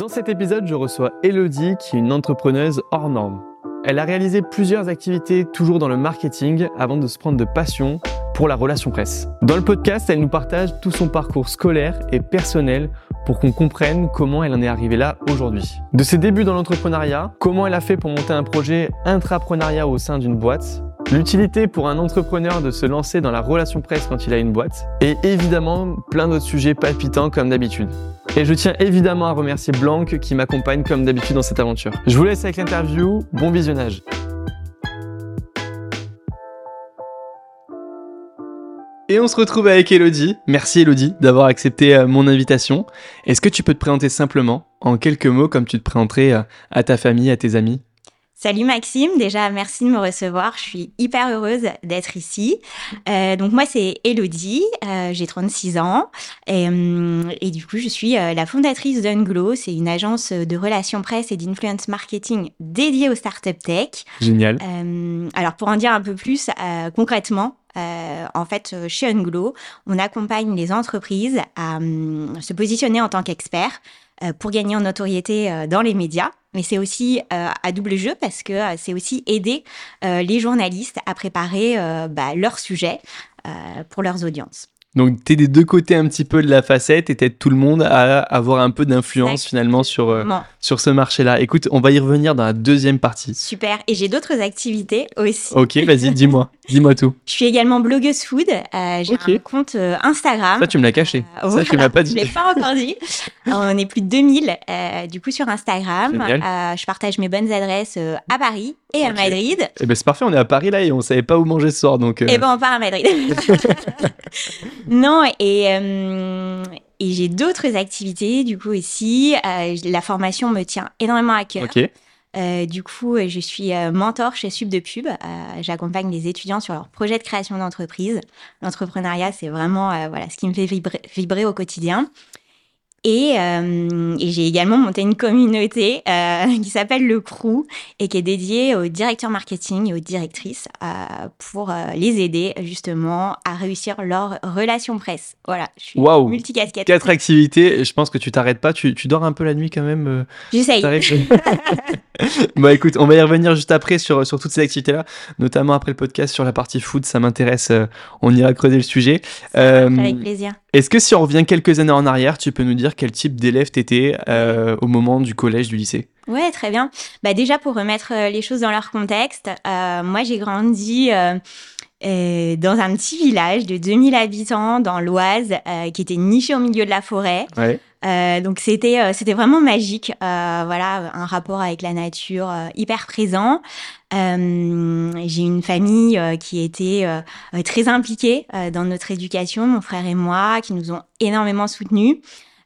Dans cet épisode, je reçois Elodie, qui est une entrepreneuse hors norme. Elle a réalisé plusieurs activités toujours dans le marketing avant de se prendre de passion pour la relation presse. Dans le podcast, elle nous partage tout son parcours scolaire et personnel pour qu'on comprenne comment elle en est arrivée là aujourd'hui. De ses débuts dans l'entrepreneuriat, comment elle a fait pour monter un projet intrapreneuriat au sein d'une boîte, l'utilité pour un entrepreneur de se lancer dans la relation presse quand il a une boîte, et évidemment plein d'autres sujets palpitants comme d'habitude. Et je tiens évidemment à remercier Blanc qui m'accompagne comme d'habitude dans cette aventure. Je vous laisse avec l'interview, bon visionnage. Et on se retrouve avec Elodie. Merci Elodie d'avoir accepté euh, mon invitation. Est-ce que tu peux te présenter simplement, en quelques mots, comme tu te présenterais euh, à ta famille, à tes amis? Salut Maxime, déjà merci de me recevoir, je suis hyper heureuse d'être ici. Euh, donc moi c'est Elodie, euh, j'ai 36 ans et, euh, et, du coup je suis euh, la fondatrice d'Unglow, c'est une agence de relations presse et d'influence marketing dédiée aux startups tech. Génial. Euh, alors pour en dire un peu plus concrètement, euh, en fait, chez Unglow, on accompagne les entreprises à se positionner en tant qu'experts euh, pour gagner en notoriété euh, dans les médias. Mais c'est aussi euh, à double jeu parce que c'est aussi aider les journalistes à préparer bah, leurs sujets pour leurs audiences. Donc, tu es des deux côtés un petit peu de la facette et t'aides tout le monde à avoir un peu d'influence finalement sur, euh, sur ce marché-là. Écoute, on va y revenir dans la deuxième partie. Super. Et j'ai d'autres activités aussi. Ok, vas-y, dis-moi. dis-moi tout. Je suis également blogueuse food. Euh, j'ai un compte euh, Instagram. Ça, tu me l'as caché. ça, voilà, tu m'as pas dit. Je l'ai pas encore dit. on est plus de 2000 du coup sur Instagram. je partage mes bonnes adresses à Paris et à Madrid. Eh ben c'est parfait, on est à Paris là et on savait pas où manger ce soir. Donc, Eh ben on part à Madrid. Non, et, euh, et j'ai d'autres activités, du coup, aussi. Euh, la formation me tient énormément à cœur. Euh, du coup, je suis mentor chez Sub de Pub. J'accompagne les étudiants sur leur projet de création d'entreprise. L'entrepreneuriat, c'est vraiment voilà ce qui me fait vibrer au quotidien. Et, euh, et j'ai également monté une communauté euh, qui s'appelle le Crew et qui est dédiée aux directeurs marketing et aux directrices euh, pour les aider justement à réussir leur relation presse. Voilà, je suis wow. multicasquette. Quatre activités, je pense que tu t'arrêtes pas, tu, tu, dors un peu la nuit quand même. J'essaye. bon écoute, on va y revenir juste après sur, sur toutes ces activités-là, notamment après le podcast sur la partie food, ça m'intéresse, on ira creuser le sujet. avec plaisir. Est-ce que si on revient quelques années en arrière, tu peux nous dire quel type d'élève t'étais euh, au moment du collège, du lycée? Ouais, très bien. Bah déjà pour remettre euh, les choses dans leur contexte, euh, moi j'ai grandi euh, dans un petit village de 2000 habitants dans l'Oise qui était niché au milieu de la forêt. Ouais. Euh, donc c'était c'était vraiment magique, voilà, un rapport avec la nature hyper présent. J'ai une famille qui était très impliquée dans notre éducation, mon frère et moi, qui nous ont énormément soutenus.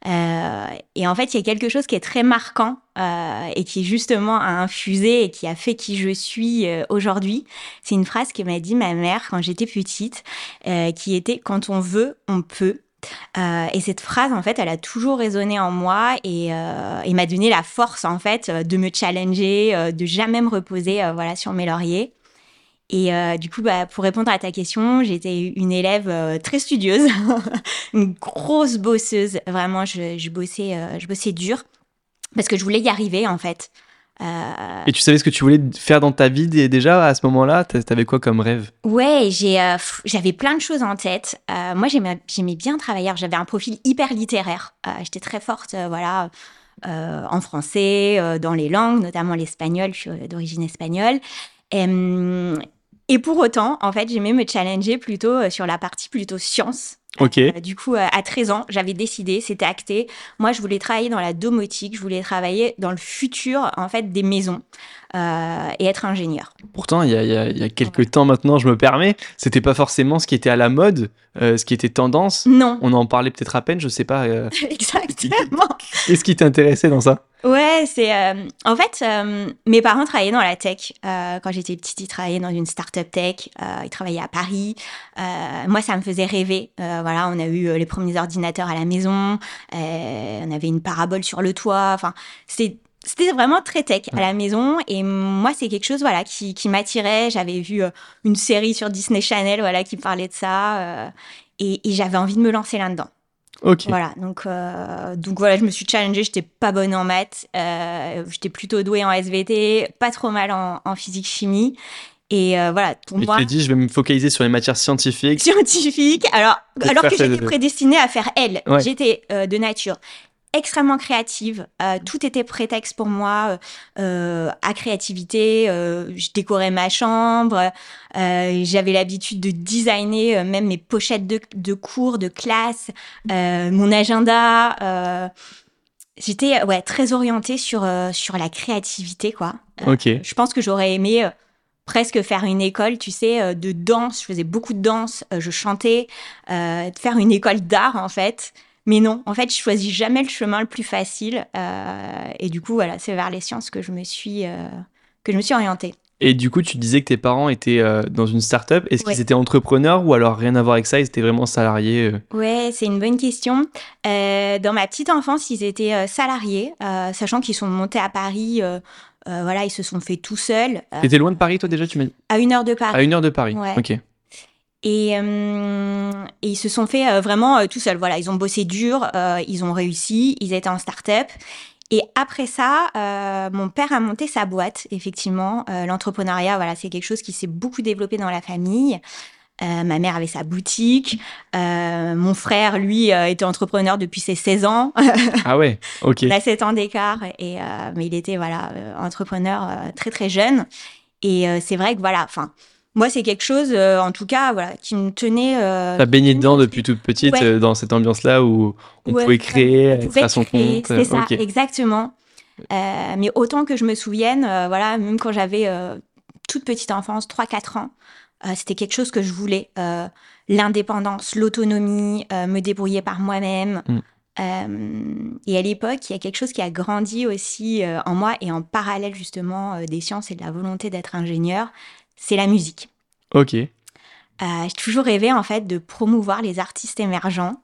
Euh, et en fait, il y a quelque chose qui est très marquant euh, et qui justement a infusé et qui a fait qui je suis euh, aujourd'hui. C'est une phrase que m'a dit ma mère quand j'étais petite, euh, qui était quand on veut, on peut. Euh, et cette phrase, en fait, elle a toujours résonné en moi et, euh, m'a donné la force, en fait, de me challenger, de jamais me reposer, voilà, sur mes lauriers. Et euh, du coup, bah, pour répondre à ta question, j'étais une élève euh, très studieuse, une grosse bosseuse. Vraiment, je, bossais, euh, je bossais dur parce que je voulais y arriver en fait. Euh, Et tu savais ce que tu voulais faire dans ta vie déjà à ce moment-là? T'avais quoi comme rêve? Ouais, euh, j'avais plein de choses en tête. Euh, moi, j'aimais, j'aimais bien travailler. J'avais un profil hyper littéraire. j'étais très forte, voilà. en français, dans les langues, notamment l'espagnol, je suis d'origine espagnole. Et, et pour autant, en fait, j'aimais me challenger plutôt sur la partie plutôt science. Ok. Euh, du coup, à 13 ans, j'avais décidé, c'était acté. Moi, je voulais travailler dans la domotique, je voulais travailler dans le futur, en fait, des maisons euh, et être ingénieur. Pourtant, il y a, y a, y a quelques ouais. temps maintenant, je me permets, c'était pas forcément ce qui était à la mode, euh, ce qui était tendance. Non. On en parlait peut-être à peine, je sais pas. Euh, Exactement. Qu'est-ce qui t'intéressait dans ça? Ouais, c'est euh, en fait euh, mes parents travaillaient dans la tech euh, quand j'étais petite. Ils travaillaient dans une start-up tech. ils travaillaient à Paris. moi, ça me faisait rêver. voilà, on a eu les premiers ordinateurs à la maison. on avait une parabole sur le toit. Enfin, c'était c'était vraiment très tech à la maison et moi c'est quelque chose voilà qui, qui m'attirait j'avais vu une série sur Disney Channel voilà qui parlait de ça et, et j'avais envie de me lancer là-dedans Ok. Voilà, donc, euh, donc voilà, je me suis challengée, j'étais pas bonne en maths, euh, j'étais plutôt douée en SVT, pas trop mal en, en physique-chimie. Et euh, voilà, pour moi, tu t'es dit, je vais me focaliser sur les matières scientifiques. scientifique, alors, alors que j'étais prédestinée à faire L. Ouais. J'étais de nature extrêmement créative. euh, tout était prétexte pour moi euh, à créativité. euh, je décorais ma chambre. euh, J'avais l'habitude de designer euh, même mes pochettes de, de cours, de classe, euh, mon agenda. euh, J'étais ouais très orientée sur euh, sur la créativité quoi. Euh, Ok. je pense que j'aurais aimé euh, presque faire une école, tu sais, euh, de danse. Je faisais beaucoup de danse, euh, je chantais, euh, faire une école d'art en fait. Mais non, en fait, je choisis jamais le chemin le plus facile. euh, et du coup, voilà, c'est vers les sciences que je me suis euh, que je me suis orientée. Et du coup, tu disais que tes parents étaient euh, dans une start-up. Est-ce Ouais. qu'ils étaient entrepreneurs ou alors rien à voir avec ça Ils étaient vraiment salariés euh? Ouais, c'est une bonne question. Euh, dans ma petite enfance, ils étaient salariés, sachant qu'ils sont montés à Paris. voilà, ils se sont fait tout seuls T'étais loin de Paris, toi déjà Tu m'as dit? À une heure de Paris. À une heure de Paris. Ouais. Ok. Et, euh, et ils se sont fait euh, vraiment euh, tout seuls. Voilà, ils ont bossé dur, ils ont réussi, ils étaient en start-up. Et après ça, mon père a monté sa boîte, effectivement. L'entrepreneuriat, voilà, c'est quelque chose qui s'est beaucoup développé dans la famille. Ma mère avait sa boutique. Mon frère, lui, était entrepreneur depuis ses 16 ans. Ah ouais. Ok. On a 7 ans d'écart, et, mais il était voilà entrepreneur très très jeune. Et c'est vrai que voilà, enfin, moi c'est quelque chose, euh, en tout cas, voilà, qui me tenait. Euh, T'as baigné dedans depuis toute petite, Ouais. euh, dans cette ambiance-là où on Ouais, pouvait créer, on pouvait à son créer, compte. C'est ça, exactement. Euh, mais autant que je me souvienne, voilà, même quand j'avais toute petite enfance, 3-4 ans, c'était quelque chose que je voulais. L'indépendance, l'autonomie, me débrouiller par moi-même. Mm. Euh, et à l'époque, il y a quelque chose qui a grandi aussi euh, en moi et en parallèle justement euh, des sciences et de la volonté d'être ingénieur, c'est la musique. Ok. Euh, j'ai toujours rêvé en fait de promouvoir les artistes émergents.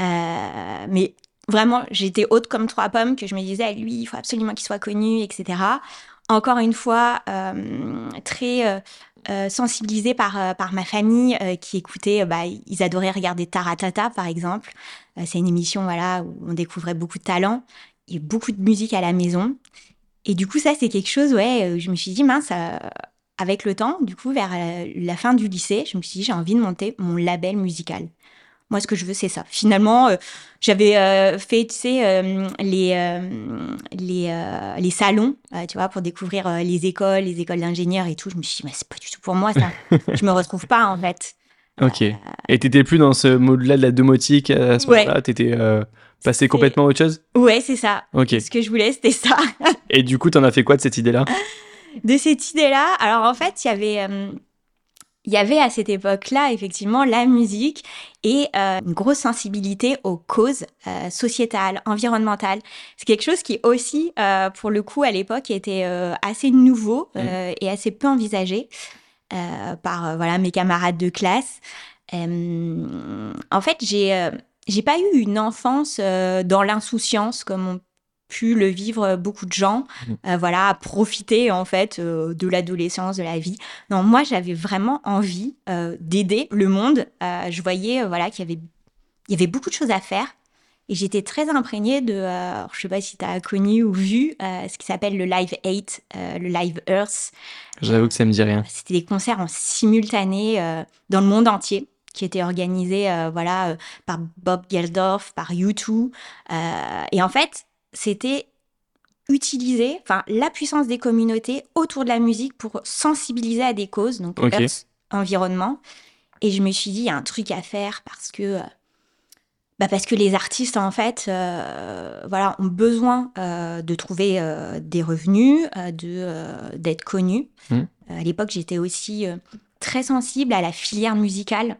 Euh, mais vraiment, j'étais haute comme trois pommes que je me disais, lui, il faut absolument qu'il soit connu, etc. Encore une fois, euh, très euh, sensibilisée par, euh, par ma famille euh, qui écoutait, bah, ils adoraient regarder Taratata par exemple. C'est une émission voilà, où on découvrait beaucoup de talents et beaucoup de musique à la maison. Et du coup, ça, c'est quelque chose, ouais, je me suis dit, mince, avec le temps, du coup, vers euh, la fin du lycée, je me suis dit, j'ai envie de monter mon label musical. Moi, ce que je veux, c'est ça. Finalement, euh, j'avais euh, fait, tu sais, euh, les, les, les salons, tu vois, pour découvrir les écoles, les écoles d'ingénieurs et tout. Je me suis dit, mais c'est pas du tout pour moi, ça. je me retrouve pas, en fait. Ok. Et t'étais plus dans ce mode-là de la domotique à ce Ouais. moment-là? T'étais passé complètement à autre chose? Ouais, c'est ça. Ok. Ce que je voulais, c'était ça. Et du coup, t'en as fait quoi de cette idée-là? de cette idée-là. Alors en fait, il y avait, euh, il y avait à cette époque-là effectivement la musique et euh, une grosse sensibilité aux causes euh, sociétales, environnementales. C'est quelque chose qui aussi, euh, pour le coup, à l'époque, était assez nouveau euh, et assez peu envisagé par voilà mes camarades de classe. En fait, j'ai j'ai pas eu une enfance dans l'insouciance comme on pu le vivre beaucoup de gens, euh, voilà, à profiter en fait euh, de l'adolescence, de la vie. Non, moi j'avais vraiment envie euh, d'aider le monde. Euh, je voyais euh, voilà qu'il y avait il y avait beaucoup de choses à faire et j'étais très imprégnée de, euh, je sais pas si tu as connu ou vu euh, ce qui s'appelle le Live 8, euh, le Live Earth. J'avoue que ça me dit rien. C'était des concerts en simultané euh, dans le monde entier qui étaient organisés euh, voilà euh, par Bob Geldof, par U2 euh, et en fait, c'était utiliser enfin la puissance des communautés autour de la musique pour sensibiliser à des causes donc Ok. Earth, environnement et je me suis dit il y a un truc à faire parce que euh, bah parce que les artistes en fait euh, voilà ont besoin euh, de trouver euh, des revenus de d'être connus. Euh, à l'époque j'étais aussi très sensible à la filière musicale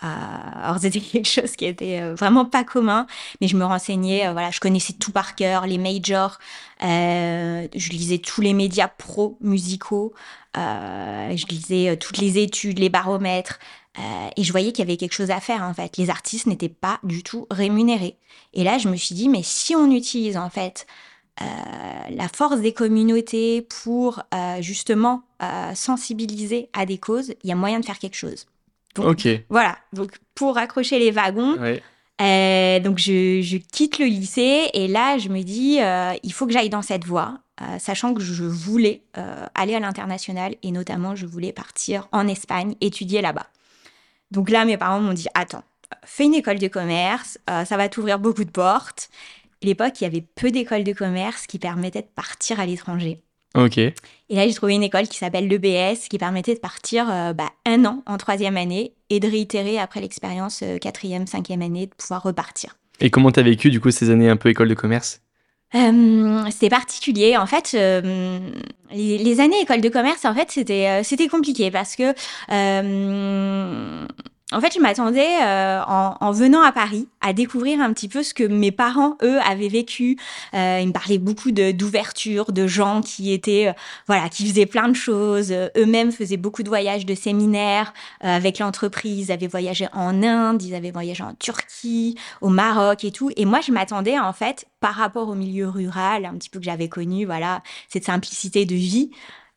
alors c'était quelque chose qui était euh, vraiment pas commun mais je me renseignais euh, voilà je connaissais tout par cœur les majors euh, je lisais tous les médias pro musicaux je lisais toutes les études les baromètres et je voyais qu'il y avait quelque chose à faire en fait. Les artistes n'étaient pas du tout rémunérés. Et là, je me suis dit, mais si on utilise en fait la force des communautés pour justement sensibiliser à des causes, il y a moyen de faire quelque chose. Donc, Ok. Voilà. Donc pour accrocher les wagons, Ouais. Euh, donc je, je, quitte le lycée et là je me dis euh, il faut que j'aille dans cette voie, euh, sachant que je voulais aller à l'international et notamment je voulais partir en Espagne étudier là-bas. Donc là mes parents m'ont dit attends fais une école de commerce, ça va t'ouvrir beaucoup de portes. À l'époque il y avait peu d'écoles de commerce qui permettaient de partir à l'étranger. Ok. Et là, j'ai trouvé une école qui s'appelle l'EBS, qui permettait de partir euh, bah, un an en troisième année et de réitérer après l'expérience euh, quatrième, cinquième année, de pouvoir repartir. Et comment t'as vécu du coup ces années un peu école de commerce? Euh, c'était particulier. En fait, euh, les, les, années école de commerce, en fait, c'était euh, c'était compliqué parce que en fait, je m'attendais euh, en, en, venant à Paris à découvrir un petit peu ce que mes parents, eux, avaient vécu. Euh, ils me parlaient beaucoup d'ouverture, de, gens qui étaient, euh, voilà, qui faisaient plein de choses. Eux-mêmes faisaient beaucoup de voyages de séminaires euh, avec l'entreprise. Ils avaient voyagé en Inde, ils avaient voyagé en Turquie, au Maroc et tout. Et moi, je m'attendais, en fait, par rapport au milieu rural, un petit peu que j'avais connu, voilà, cette simplicité de vie,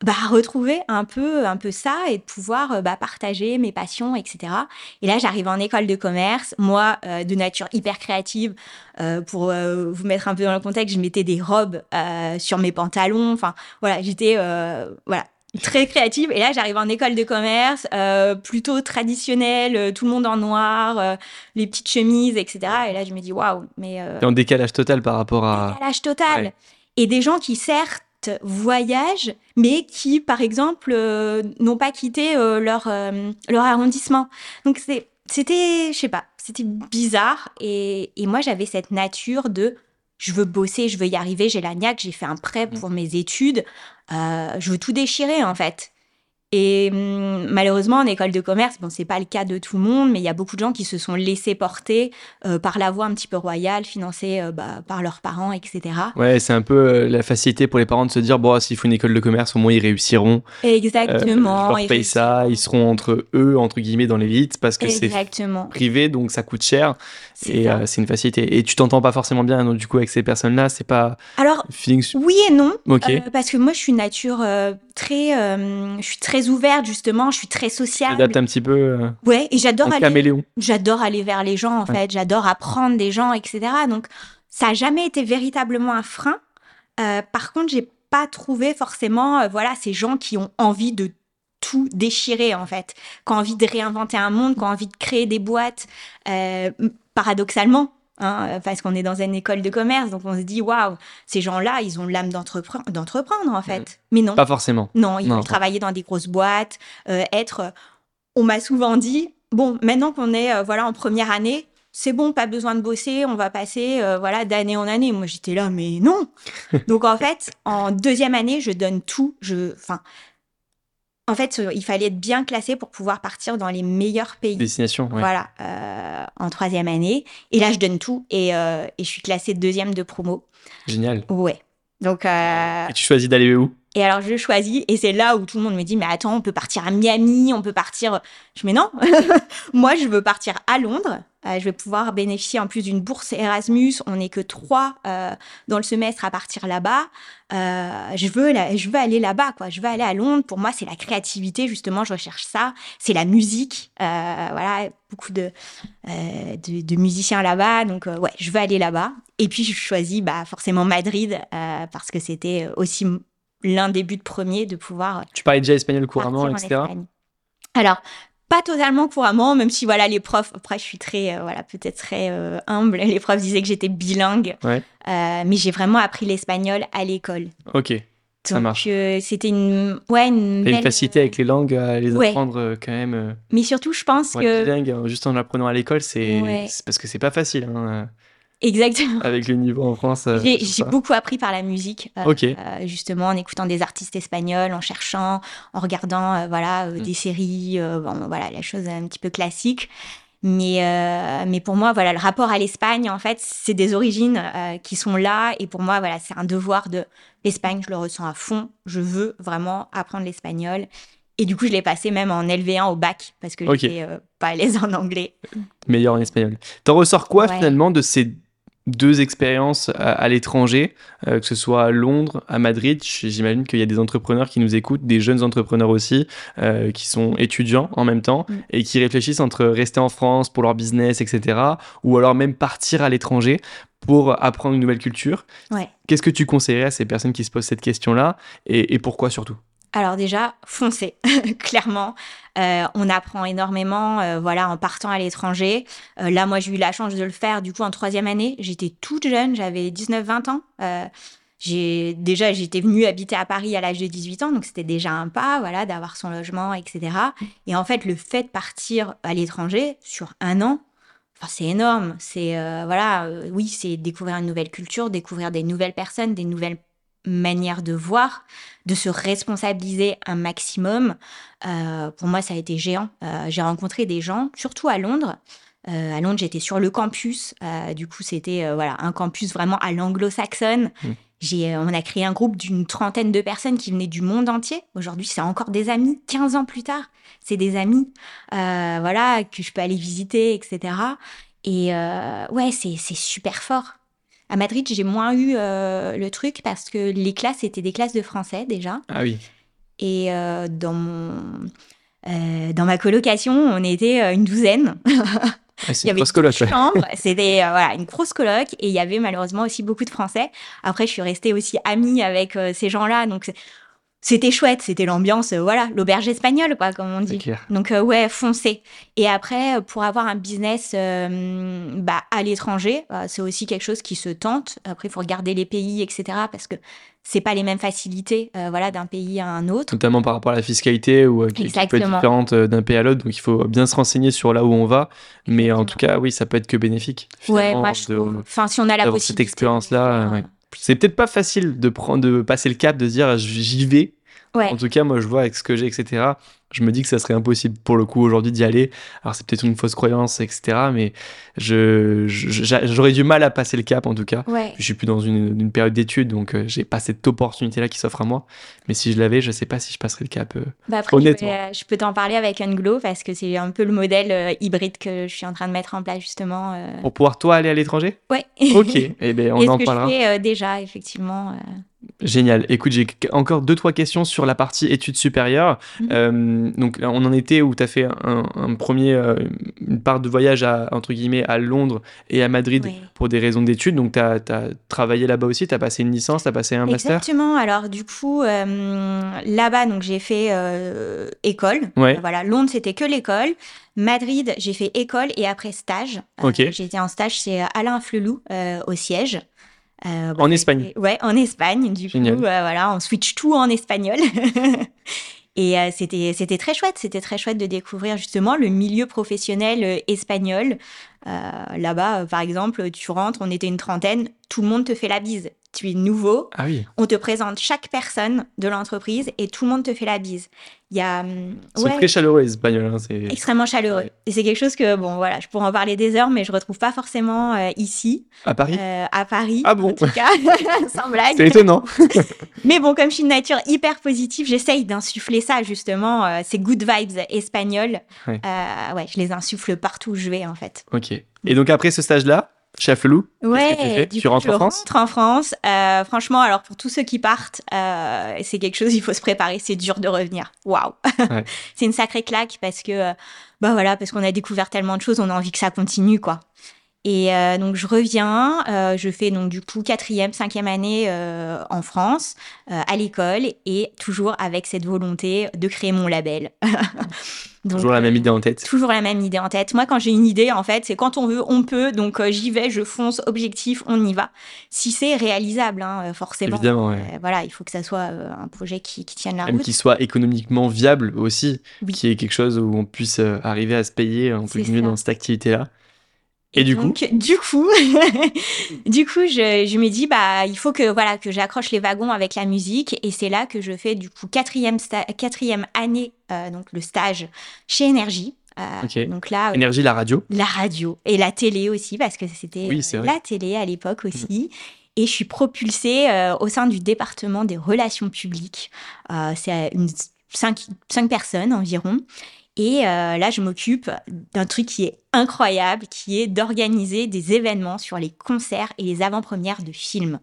bah, retrouver un peu, un peu ça et de pouvoir bah, partager mes passions, etc. Et là, j'arrive en école de commerce, moi, euh, de nature hyper créative. Euh, pour euh, vous mettre un peu dans le contexte, je mettais des robes euh, sur mes pantalons. Enfin, voilà, j'étais euh, voilà très créative. Et là, j'arrive en école de commerce, euh, plutôt traditionnelle, tout le monde en noir, les petites chemises, etc. Et là, je me dis waouh, mais en décalage total par rapport à décalage total. Ouais. Et des gens qui certes voyagent, mais qui, par exemple, euh, n'ont pas quitté euh, leur, euh, leur arrondissement. Donc, c'était, je sais pas, c'était bizarre. Et, et moi, j'avais cette nature de je veux bosser, je veux y arriver, j'ai la niaque, j'ai fait un prêt pour mes études, je veux tout déchirer, en fait. Et hum, malheureusement, en école de commerce, bon, c'est pas le cas de tout le monde, mais il y a beaucoup de gens qui se sont laissés porter euh, par la voie un petit peu royale, financée euh, bah, par leurs parents, etc. Ouais, c'est un peu euh, la facilité pour les parents de se dire bon, s'il faut une école de commerce, au moins ils réussiront. Exactement. Euh, je leur paye ça, ils seront entre eux, entre guillemets, dans l'élite, parce que c'est privé, donc ça coûte cher. Et c'est une facilité. Et tu t'entends pas forcément bien, donc, du coup, avec ces personnes-là, c'est pas. Alors, feeling... oui et non. Ok. parce que moi, je suis une nature très. je suis très ouverte justement, je suis très sociale. T'adaptes un petit peu. Euh, ouais, et j'adore aller. Caméléon. J'adore aller vers les gens en ouais. fait, j'adore apprendre des gens, etc. Donc ça a jamais été véritablement un frein. Euh, par contre, j'ai pas trouvé forcément, euh, voilà, ces gens qui ont envie de tout déchirer en fait, qui ont envie de réinventer un monde, qui ont envie de créer des boîtes. Euh, paradoxalement, Hein, parce qu'on est dans une école de commerce, donc on se dit waouh, ces gens-là, ils ont l'âme d'entreprendre, d'entreprendre en fait. Mais non. Pas forcément. Non, ils non, veulent travailler dans des grosses boîtes, euh, être. On m'a souvent dit bon, maintenant qu'on est euh, voilà en première année, c'est bon, pas besoin de bosser, on va passer euh, voilà d'année en année. Moi j'étais là, mais non. donc en fait, en deuxième année, je donne tout. Je, enfin, en fait, il fallait être bien classé pour pouvoir partir dans les meilleurs pays. Destination, ouais. Voilà, euh, en troisième année. Et là, je donne tout et, euh, et je suis classée deuxième de promo. Génial. Ouais. Donc. Euh... Et tu choisis d'aller où? Et alors, je choisis, et c'est là où tout le monde me dit, mais attends, on peut partir à Miami, on peut partir. Je mais non, moi, je veux partir à Londres. Euh, je vais pouvoir bénéficier en plus d'une bourse Erasmus. On n'est que trois euh, dans le semestre à partir là-bas. Euh, je veux, je veux aller là-bas, quoi. Je veux aller à Londres. Pour moi, c'est la créativité, justement. Je recherche ça. C'est la musique. Euh, voilà, beaucoup de, euh, de, de musiciens là-bas. Donc, ouais, je veux aller là-bas. Et puis, je choisis bah, forcément Madrid parce que c'était aussi l'un des buts premiers de pouvoir. Tu parlais déjà espagnol couramment, etc. Alors, pas totalement couramment, même si voilà les profs. Après, je suis très euh, voilà peut-être très euh, humble. Les profs disaient que j'étais bilingue, ouais. euh, mais j'ai vraiment appris l'espagnol à l'école. Ok. Ça marche. euh, c'était une ouais une, belle... une facilité avec les langues à les Ouais. apprendre euh, quand même. euh, Mais surtout, je pense que bilingue, euh, juste en apprenant à l'école, c'est Ouais. c'est parce que c'est pas facile. Hein, exactement. avec le niveau en France. euh, J'ai beaucoup appris par la musique, euh, euh, justement en écoutant des artistes espagnols, en cherchant, en regardant voilà Mm. des séries, bon, voilà la chose un petit peu classique. Mais mais pour moi voilà le rapport à l'Espagne en fait c'est des origines qui sont là et pour moi voilà c'est un devoir de l'Espagne je le ressens à fond je veux vraiment apprendre l'espagnol et du coup je l'ai passé même en LV1 au bac parce que Ok. j'étais euh, pas à l'aise en anglais Meilleur en espagnol. T'en ressors quoi Ouais. finalement de ces deux expériences à, l'étranger, euh, que ce soit à Londres, à Madrid. J'imagine qu'il y a des entrepreneurs qui nous écoutent, des jeunes entrepreneurs aussi, euh, qui sont étudiants en même temps mm. et qui réfléchissent entre rester en France pour leur business, etc., ou alors même partir à l'étranger pour apprendre une nouvelle culture. Qu'est-ce que tu conseillerais à ces personnes qui se posent cette question-là et pourquoi surtout? Alors déjà, foncez, clairement. Euh, on apprend énormément, euh, voilà, en partant à l'étranger. Euh, là, moi, j'ai eu la chance de le faire, du coup, en troisième année. J'étais toute jeune, j'avais 19-20 ans. j'ai déjà, j'étais venue habiter à Paris à l'âge de 18 ans, donc c'était déjà un pas, voilà, d'avoir son logement, etc. Et en fait, le fait de partir à l'étranger sur un an, c'est énorme. C'est voilà, oui, c'est découvrir une nouvelle culture, découvrir des nouvelles personnes, des nouvelles manière de voir, de se responsabiliser un maximum. Euh, pour moi, ça a été géant. Euh, j'ai rencontré des gens, surtout à Londres. Euh, à Londres, j'étais sur le campus. du coup, c'était voilà un campus vraiment à l'anglo-saxonne. Mmh. J'ai, on a créé un groupe d'une trentaine de personnes qui venaient du monde entier. Aujourd'hui, c'est encore des amis. 15 ans plus tard, c'est des amis, voilà, que je peux aller visiter, etc. Et ouais, c'est, c'est super fort. À Madrid, j'ai moins eu euh, le truc parce que les classes étaient des classes de français déjà. Ah oui. Et euh, dans mon euh, dans ma colocation, on était une douzaine. Ah, c'est une grosse coloc. C'était voilà, une grosse coloc et il y avait malheureusement aussi beaucoup de Français. Après, je suis restée aussi amie avec ces gens-là, donc c'était chouette, c'était l'ambiance, euh, voilà, l'auberge espagnole, quoi, comme on dit. Donc, euh, ouais, foncez. Et après, euh, pour avoir un business bah, à l'étranger, c'est aussi quelque chose qui se tente. Après, il faut regarder les pays, etc., parce que c'est pas les mêmes facilités, voilà, d'un pays à un autre. Notamment par rapport à la fiscalité, ou qui, peut être différente d'un pays à l'autre. Donc, il faut bien se renseigner sur là où on va. Mais en tout cas, oui, ça peut être que bénéfique. Ouais, moi, je Enfin, si on a la possibilité. cette expérience-là, ouais c'est peut-être pas facile de prendre, de passer le cap, de dire j'y vais. En tout cas, moi, je vois avec ce que j'ai, etc je me dis que ça serait impossible pour le coup aujourd'hui d'y aller. Alors c'est peut-être une fausse croyance, etc. Mais je, j'aurais du mal à passer le cap en tout cas. Je suis plus dans une, période d'études, donc euh, j'ai pas cette opportunité-là qui s'offre à moi. Mais si je l'avais, je sais pas si je passerais le cap. Euh, bah après, honnêtement. Euh, je peux, t'en parler avec Unglow parce que c'est un peu le modèle hybride que je suis en train de mettre en place justement. Pour pouvoir toi aller à l'étranger? Ouais. Ok. Eh ben on Et en ce parlera. Que je fais, déjà effectivement. Génial. Écoute, j'ai encore deux, trois questions sur la partie études supérieures. Mhm donc on en était où tu as fait un, premier, euh, une part de voyage à, entre guillemets, à Londres et à Madrid pour des raisons d'études. Donc tu as, travaillé là-bas aussi, tu as passé une licence, tu as passé un master? Exactement. Alors du coup, euh, là-bas, donc j'ai fait euh, école. Voilà, Londres, c'était que l'école. Madrid, j'ai fait école et après stage. j'ai été en stage chez Alain Flelou au siège. En Espagne. Ouais, en Espagne. Du coup, voilà, on switch tout en espagnol. Et euh, c'était c'était très chouette, c'était très chouette de découvrir justement le milieu professionnel euh, espagnol. Euh, là-bas, par exemple, tu rentres, on était une trentaine, tout le monde te fait la bise tu es nouveau. Ah oui. On te présente chaque personne de l'entreprise et tout le monde te fait la bise. Il y a. Hum, c'est très chaleureux, les Espagnols. Hein, Extrêmement chaleureux. Et c'est quelque chose que, bon, voilà, je pourrais en parler des heures, mais je retrouve pas forcément euh, ici. À Paris euh, À Paris. Ah bon En tout cas, sans blague. C'est étonnant. mais bon, comme je suis une nature hyper positive, j'essaye d'insuffler ça, justement, euh, ces good vibes espagnols. Ouais. ouais, je les insuffle partout où je vais, en fait. Ok. Et donc, après ce stage-là, Chef Loup Ouais, tu, tu rentres en France? rentre en France. Euh, franchement, alors pour tous ceux qui partent, euh, c'est quelque chose, il faut se préparer, c'est dur de revenir. Waouh C'est une sacrée claque parce que, euh, bah voilà, parce qu'on a découvert tellement de choses, on a envie que ça continue, quoi. Et euh, donc je reviens, euh, je fais donc du coup quatrième, cinquième année euh, en France, à l'école, et toujours avec cette volonté de créer mon label. donc, toujours la même idée en tête. Toujours la même idée en tête. Moi, quand j'ai une idée, en fait, c'est quand on veut, on peut. Donc j'y vais, je fonce, objectif, on y va. Si c'est réalisable, hein, forcément. Évidemment, ouais. voilà, il faut que ça soit un projet qui, qui tienne la Même route. qui soit économiquement viable aussi, qui est quelque chose où on puisse arriver à se payer un peu mieux dans cette activité-là. Et du coup Du coup, du coup, je, je me dis bah il faut que voilà que j'accroche les wagons avec la musique et c'est là que je fais du coup quatrième quatrième année euh, donc le stage chez Énergie. Euh, Donc là, euh, Énergie, la radio. La radio et la télé aussi parce que c'était la télé à l'époque aussi. Mm. Et je suis propulsée au sein du département des relations publiques. c'est une cinq, cinq personnes environ. Et là, je m'occupe d'un truc qui est incroyable, qui est d'organiser des événements sur les concerts et les avant-premières de films.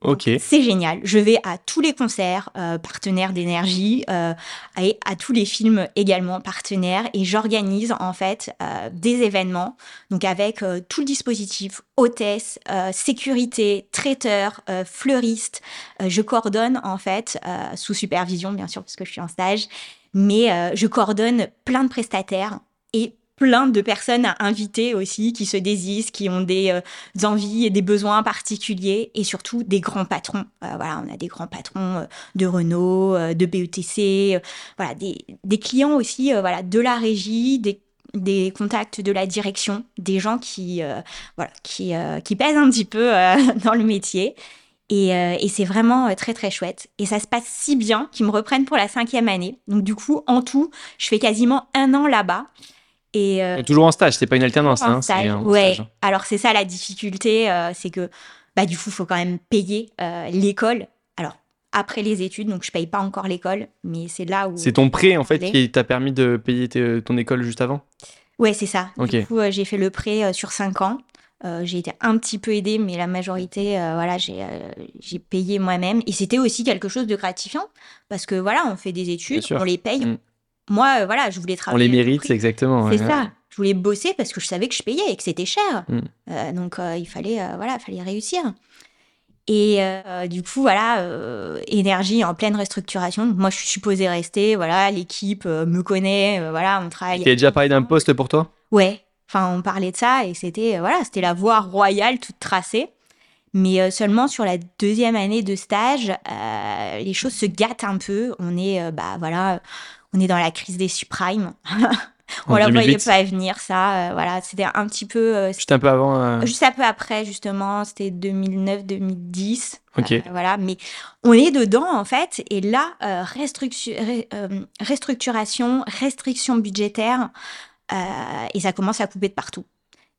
Ok. C'est génial. Je vais à tous les concerts euh, partenaires d'énergie euh, et à tous les films également partenaires et j'organise en fait euh, des événements donc avec tout le dispositif hôtesse, sécurité, traiteur, fleuriste. je coordonne en fait sous supervision bien sûr parce que je suis en stage, mais je coordonne plein de prestataires et plein de personnes à inviter aussi qui se désisent, qui ont des euh, envies et des besoins particuliers et surtout des grands patrons. Euh, voilà, on a des grands patrons euh, de Renault, de BETC, voilà, des, des, clients aussi voilà, de la régie, des, des contacts de la direction, des gens qui, voilà, qui, qui pèsent un petit peu dans le métier. Et, et c'est vraiment très très chouette. Et ça se passe si bien qu'ils me reprennent pour la cinquième année. Donc du coup, en tout, je fais quasiment un an là-bas. Et euh, toujours en stage, c'est pas une alternance. Hein, ouais. Alors c'est ça la difficulté, euh, c'est que bah du coup, il faut quand même payer euh, l'école. Alors après les études, donc je paye pas encore l'école, mais c'est là où. C'est ton prêt en fait qui t'a permis de payer ton école juste avant? Ouais, c'est ça. Du coup, j'ai fait le prêt sur 5 ans. J'ai été un petit peu aidée, mais la majorité, voilà, j'ai payé moi-même. Et c'était aussi quelque chose de gratifiant parce que voilà, on fait des études, on les paye, mm moi, euh, voilà, je voulais travailler. On les mérite, c'est exactement. C'est ça. Je voulais bosser parce que je savais que je payais et que c'était cher. Mm. Euh, donc, euh, il fallait, voilà, fallait réussir. Et du coup, voilà, énergie en pleine restructuration. Moi, je suis supposée rester. Voilà, l'équipe me connaît. voilà, on travaille. Tu as déjà parlé d'un poste pour toi? Ouais. Enfin, on parlait de ça et c'était voilà, c'était la voie royale toute tracée. Mais seulement sur la deuxième année de stage, les choses se gâtent un peu. On est, bah voilà, on est dans la crise des subprimes. on la voyait pas venir, ça. Euh, voilà, c'était un petit peu. Euh, juste un peu avant. Euh, juste un peu après, justement. C'était 2009-2010. Ok. voilà, mais on est dedans, en fait. Et là, restructuration, restriction budgétaire. Et ça commence à couper de partout.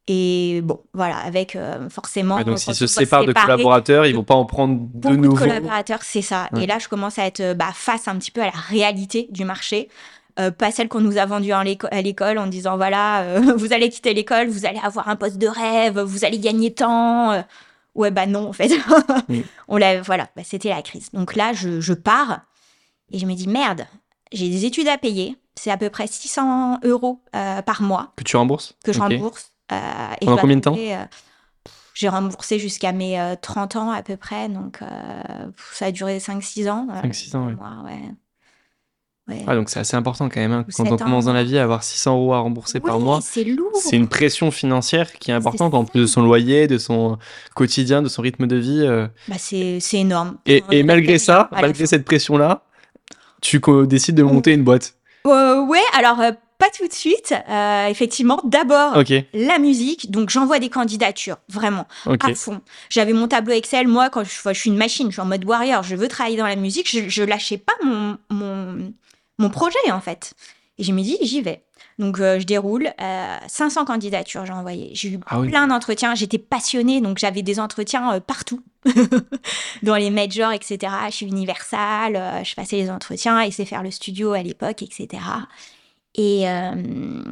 Et bon, voilà, avec forcément. donc, s'ils se séparent de collaborateurs, ils vont pas en prendre de nouveaux. de collaborateurs, c'est ça. Et là, je commence à être bah, face un petit peu à la réalité du marché. pas celle qu'on nous a vendue à l'école en disant voilà, vous allez quitter l'école, vous allez avoir un poste de rêve, vous allez gagner tant. Ouais, bah non, en fait. On l'a, voilà, bah, c'était la crise. Donc là, je, je pars et je me dis merde, j'ai des études à payer. C'est à peu près 600 euros par mois. Que tu rembourses Que je rembourse. Euh, Pendant combien de temps euh, j'ai remboursé jusqu'à mes 30 euh, ans à peu près, donc ça a duré 5-6 ans. 5-6 ans, ouais. Ah, donc c'est assez important quand même. Hein. Quand on commence dans la vie avoir 600 euros à rembourser par mois, c'est lourd. C'est une pression financière qui est importante en plus de son loyer, de son quotidien, de son rythme de vie. Bah, c'est énorme. Et, et malgré ça, malgré cette pression-là, tu décides de monter une boîte. Ouais, alors pas tout de suite. Euh, effectivement, d'abord la musique. Donc j'envoie des candidatures, vraiment à fond. J'avais mon tableau Excel. Moi, quand je, je, suis une machine, je suis en mode warrior. Je veux travailler dans la musique. Je, je lâchais pas mon, mon, mon projet en fait. Et je me dis, j'y vais. Donc euh, je déroule. 500 euh, candidatures j'ai envoyé. J'ai eu ah plein d'entretiens. J'étais passionnée, donc j'avais des entretiens partout, dans les majors, etc. Je suis Universal, je passais les entretiens, et c'est faire le studio à l'époque, etc. Et, euh,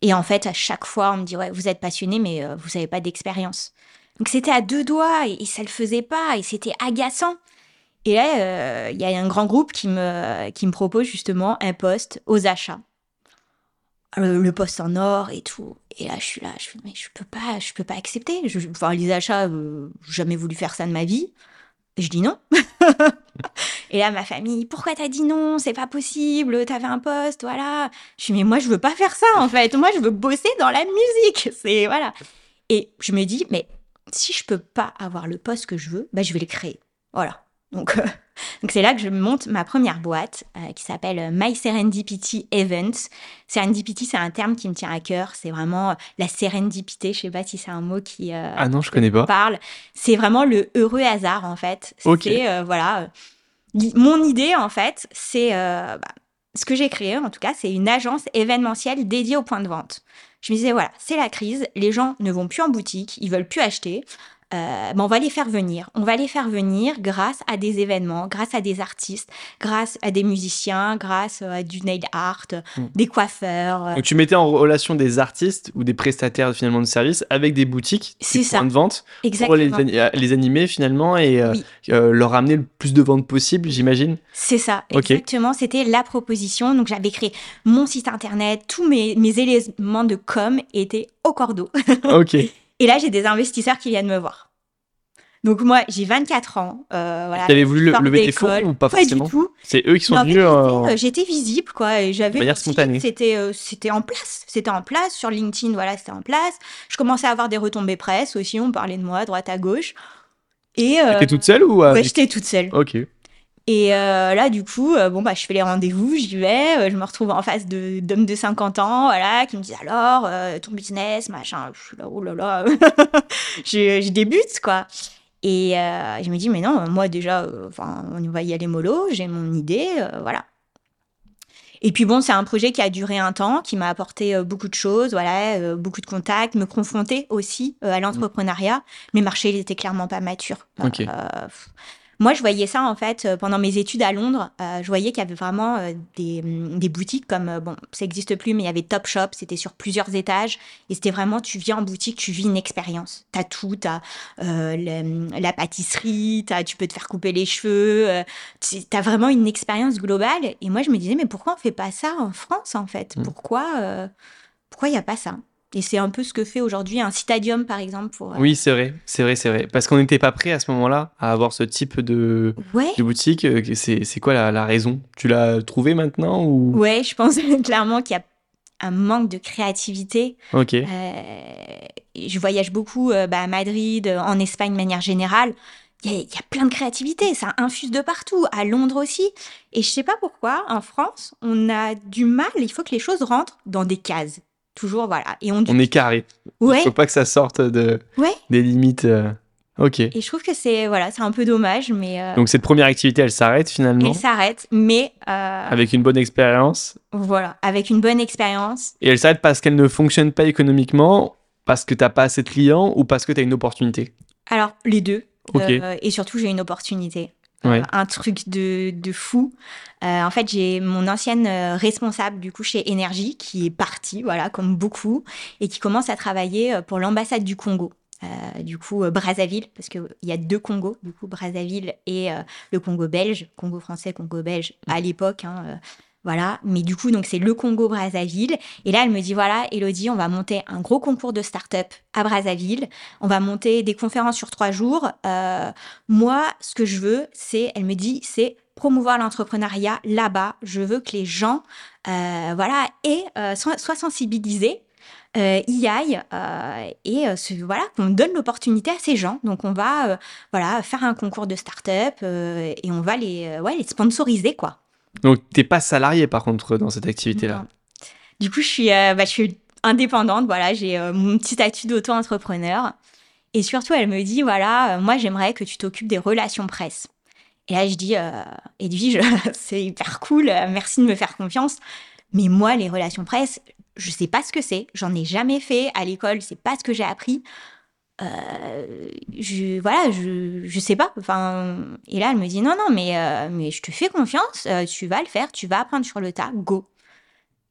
et en fait, à chaque fois, on me dit Ouais, vous êtes passionné, mais euh, vous n'avez pas d'expérience. Donc c'était à deux doigts et, ça ça le faisait pas et c'était agaçant. Et là, euh, il y a un grand groupe qui me, qui me propose justement un poste aux achats. Le, poste en or et tout. Et là, je suis là, je fais, mais je peux pas, je peux pas accepter. Je, enfin, les achats, euh, jamais voulu faire ça de ma vie. Et je dis non. et là, ma famille, pourquoi t'as dit non? C'est pas possible, t'avais un poste, voilà. Je dis, mais moi, je veux pas faire ça, en fait. Moi, je veux bosser dans la musique. C'est, voilà. Et je me dis, mais si je peux pas avoir le poste que je veux, bah, je vais le créer. Voilà. Donc, euh, donc c'est là que je monte ma première boîte euh, qui s'appelle euh, My Serendipity Events. Serendipity, c'est un terme qui me tient à cœur. C'est vraiment la sérendipité. Je sais pas si c'est un mot qui ah non, je connais pas. Parle. C'est vraiment le heureux hasard en fait. C'est voilà. mon idée en fait, c'est bah, ce que j'ai créé en tout cas, c'est une agence événementielle dédiée aux points de vente. Je me disais voilà, c'est la crise, les gens ne vont plus en boutique, ils veulent plus acheter. Ben, on va les faire venir. On va les faire venir grâce à des événements, grâce à des artistes, grâce à des musiciens, grâce à du nail art, hmm. des coiffeurs. Donc tu mettais en relation des artistes ou des prestataires finalement de services avec des boutiques, des points de vente pour les, les, animer finalement et leur amener le plus de ventes possible, j'imagine. C'est ça, exactement. C'était la proposition. Donc j'avais créé mon site internet, tous mes, mes éléments de com étaient au cordeau. ok. Et là, j'ai des investisseurs qui viennent me voir. Donc moi, j'ai 24 ans. Euh, voilà, tu avais voulu lever tes fonds ou pas, forcément C'est eux qui sont venus. Euh, euh... J'étais visible, quoi. Et j'avais. De manière spontanée. C'était, euh, c'était en place. C'était en place sur LinkedIn. Voilà, c'était en place. Je commençais à avoir des retombées presse aussi. On parlait de moi droite à gauche. Et. Euh... T'étais toute seule ou Ouais, j'étais toute seule. Ok. Et euh, là, du coup, euh, bon, bah, je fais les rendez-vous, j'y vais, euh, je me retrouve en face de, d'hommes de 50 ans, voilà, qui me disent alors, ton business, machin, je suis là, oh là là, je, je, débute, quoi. Et je me dis, mais non, moi déjà, enfin, on va y aller mollo, j'ai mon idée, voilà. Et puis bon, c'est un projet qui a duré un temps, qui m'a apporté beaucoup de choses, voilà, beaucoup de contacts, me confronter aussi à l'entrepreneuriat. Mais le marché, il était clairement pas mature. Okay. Moi, je voyais ça en fait euh, pendant mes études à Londres. Euh, je voyais qu'il y avait vraiment euh, des, mm, des, boutiques comme bon, ça n'existe plus, mais il y avait Top Shop. C'était sur plusieurs étages et c'était vraiment tu viens en boutique, tu vis une expérience. T'as tout, t'as euh, la pâtisserie, as, tu peux te faire couper les cheveux. tu as vraiment une expérience globale. Et moi, je me disais mais pourquoi on fait pas ça en France en fait? Mmh. Pourquoi pourquoi il y a pas ça? Et c'est un peu ce que fait aujourd'hui un Citadium, par exemple. Pour, euh, Oui, c'est vrai, c'est vrai, c'est vrai. Parce qu'on n'était pas prêt à ce moment-là à avoir ce type de, de boutique. Euh, c'est quoi la, la, raison? Tu l'as trouvé maintenant ou... Ouais, je pense clairement qu'il y a un manque de créativité. Ok. Euh, je voyage beaucoup bah, à Madrid, en Espagne de manière générale. Il y, y, a plein de créativité, ça infuse de partout, à Londres aussi. Et je sais pas pourquoi, en France, on a du mal, il faut que les choses rentrent dans des cases toujours voilà. Et on, on est carré. Ouais. il faut pas que ça sorte de ouais. des limites euh, ok. Et je trouve que c'est voilà c'est un peu dommage mais euh... donc cette première activité elle s'arrête finalement elle s'arrête mais euh... avec une bonne expérience. voilà avec une bonne expérience. Et elle s'arrête parce qu'elle ne fonctionne pas économiquement parce que t'as pas assez de clients ou parce que tu as une opportunité? Alors les deux. Okay. Et surtout j'ai une opportunité ouais. un truc de, de fou. Euh, en fait, j'ai mon ancienne euh, responsable du coup chez Énergie qui est partie, voilà, comme beaucoup, et qui commence à travailler euh, pour l'ambassade du Congo. Euh, du coup, Brazzaville, parce qu'il y a deux Congos, du coup, Brazzaville et le Congo belge, Congo français, Congo belge, à l'époque. Hein, voilà, mais du coup, donc c'est le Congo Brazzaville. Et là, elle me dit voilà, Elodie, on va monter un gros concours de start-up à Brazzaville. On va monter des conférences sur trois jours. Euh, moi, ce que je veux, c'est, elle me dit, c'est promouvoir l'entrepreneuriat là-bas. Je veux que les gens, euh, voilà, et euh, soient, soient, sensibilisés. Euh, y aillent euh, et voilà qu'on donne l'opportunité à ces gens donc on va voilà faire un concours de start-up et on va les ouais les sponsoriser quoi donc, t'es pas salarié par contre dans cette activité-là. Du coup, je suis, euh, bah, je suis indépendante. Voilà, j'ai euh, mon petit statut d'auto-entrepreneur. Et surtout, elle me dit voilà, euh, moi, j'aimerais que tu t'occupes des relations presse. Et là, je dis Edwige, c'est hyper cool. merci de me faire confiance. Mais moi, les relations presse, je sais pas ce que c'est. J'en ai jamais fait à l'école. C'est pas ce que j'ai appris. Euh, je voilà je je sais pas. Enfin et là elle me dit non non mais euh, mais je te fais confiance euh, tu vas le faire tu vas apprendre sur le tas go.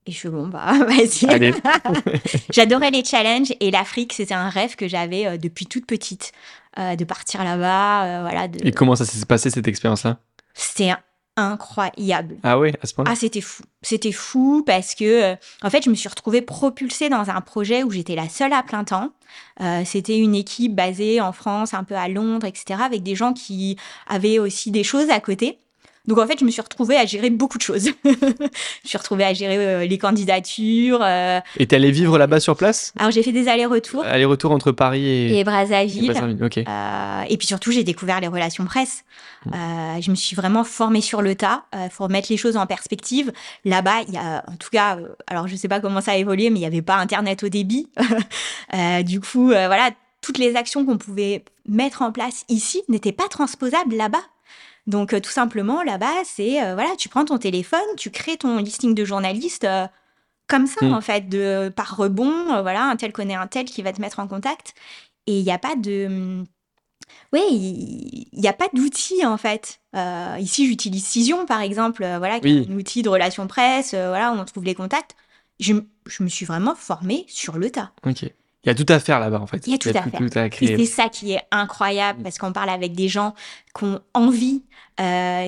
Et je suis bon bah vas-y. J'adorais les challenges et l'Afrique c'était un rêve que j'avais depuis toute petite de partir là-bas voilà de... et comment ça s'est passé cette expérience là c'était incroyable. Ah oui, à ce point Ah, c'était fou. C'était fou parce que, euh, en fait, je me suis retrouvée propulsée dans un projet où j'étais la seule à plein temps. Euh, c'était une équipe basée en France, un peu à Londres, etc., avec des gens qui avaient aussi des choses à côté. Donc en fait, je me suis retrouvée à gérer beaucoup de choses. je me suis retrouvée à gérer euh, les candidatures. Euh... Et t'es allée vivre là-bas sur place? Alors j'ai fait des allers-retours. Allers-retours entre Paris et, et Brazzaville. Et, Brazzaville. Okay. Euh, et puis surtout, j'ai découvert les relations presse. Mmh. Je me suis vraiment formée sur le tas. Il faut remettre les choses en perspective. Là-bas, il y a, en tout cas, alors je sais pas comment ça a évolué, mais il n'y avait pas Internet au débit. Du coup, voilà, toutes les actions qu'on pouvait mettre en place ici n'étaient pas transposables là-bas. Donc, euh, tout simplement, là-bas, c'est, euh, voilà, tu prends ton téléphone, tu crées ton listing de journalistes euh, comme ça, mmh. en fait, de, par rebond, voilà, un tel connaît un tel qui va te mettre en contact. Et il n'y a pas de... Oui, il n'y a pas d'outil en fait. Euh, ici, j'utilise Cision par exemple, euh, voilà, qui est un outil de relation presse, euh, voilà, où on trouve les contacts. Je, je, me suis vraiment formée sur le tas. Il y a tout à faire là-bas en fait. Il y a tout, à, faire. Tout à créer. Et c'est ça qui est incroyable mm. parce qu'on parle avec des gens qui ont envie,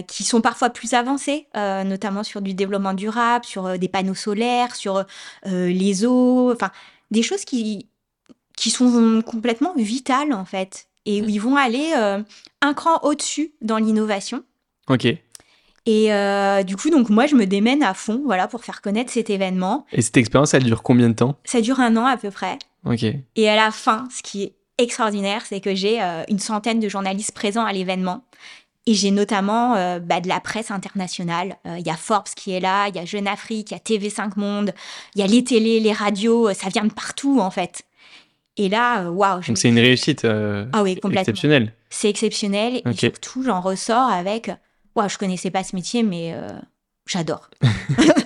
qui sont parfois plus avancés, notamment sur du développement durable, sur des panneaux solaires, sur les eaux, enfin des choses qui qui sont complètement vitales en fait et où ils vont aller euh, un cran au-dessus dans l'innovation. Ok. Et euh, du coup, donc moi, je me démène à fond, voilà, pour faire connaître cet événement. Et cette expérience, elle dure combien de temps? Ça dure un an à peu près. Et à la fin, ce qui est extraordinaire, c'est que j'ai euh, une centaine de journalistes présents à l'événement. Et j'ai notamment bah, de la presse internationale. Il y a Forbes qui est là, il y a Jeune Afrique, il y a TV5 Monde, il y a les télés, les radios, ça vient de partout en fait. Et là, euh, waouh. Donc c'est une réussite euh, ah oui, exceptionnelle. C'est exceptionnel. Et surtout, j'en ressors avec waouh, je connaissais pas ce métier, mais euh, j'adore.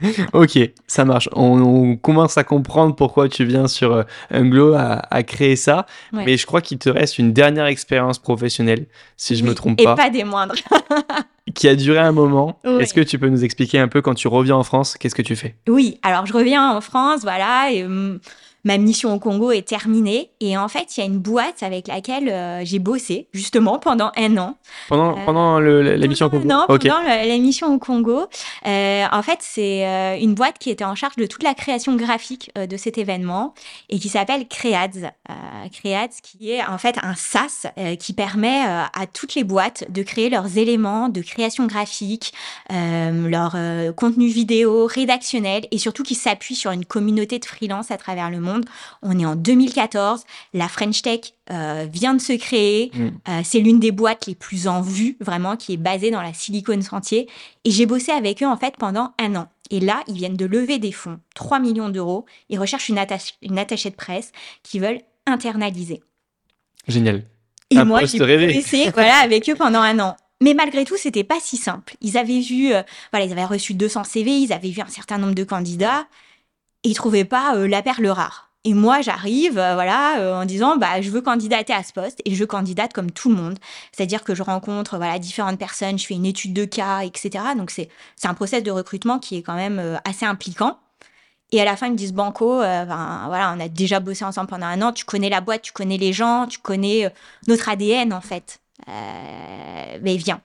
ok, ça marche. On, commence à comprendre pourquoi tu viens sur Unglo à, créer ça. Mais je crois qu'il te reste une dernière expérience professionnelle, si je ne me trompe pas. Et pas des moindres. qui a duré un moment. Est-ce que tu peux nous expliquer un peu quand tu reviens en France, qu'est-ce que tu fais? Oui, alors je reviens en France, voilà, et hum, ma mission au Congo est terminée. Et en fait, il y a une boîte avec laquelle euh, j'ai bossé, justement, pendant un an. Pendant, euh, pendant la mission au Congo Non, pendant la mission au Congo. Euh, en fait, c'est une boîte qui était en charge de toute la création graphique de cet événement et qui s'appelle Creads. Creads, qui est en fait un SaaS qui permet à toutes les boîtes de créer leurs éléments de création graphique, leur contenu vidéo, rédactionnel et surtout qui s'appuie sur une communauté de freelance à travers le monde on est en 2014. La French Tech euh, vient de se créer. Mm. Euh, c'est l'une des boîtes les plus en vue, vraiment, qui est basée dans la Silicon Sentier. Et j'ai bossé avec eux, en fait, pendant un an. Et là, ils viennent de lever des fonds, 3 millions d'euros. Ils recherchent une, une attachée de presse qui veulent internaliser. Génial. Et moi, j'ai bossé voilà, avec eux pendant un an. Mais malgré tout, c'était pas si simple. Ils avaient vu, euh, voilà, ils avaient reçu 200 CV, ils avaient vu un certain nombre de candidats et ils trouvaient pas la perle rare. Et moi, j'arrive, euh, voilà, euh, en disant, bah, je veux candidater à ce poste et je candidate comme tout le monde. C'est-à-dire que je rencontre, voilà, différentes personnes, je fais une étude de cas, etc. Donc, c'est, c'est un process de recrutement qui est quand même euh, assez impliquant. Et à la fin, ils me disent, Banco, voilà, on a déjà bossé ensemble pendant un an, tu connais la boîte, tu connais les gens, tu connais notre ADN, en fait. mais viens.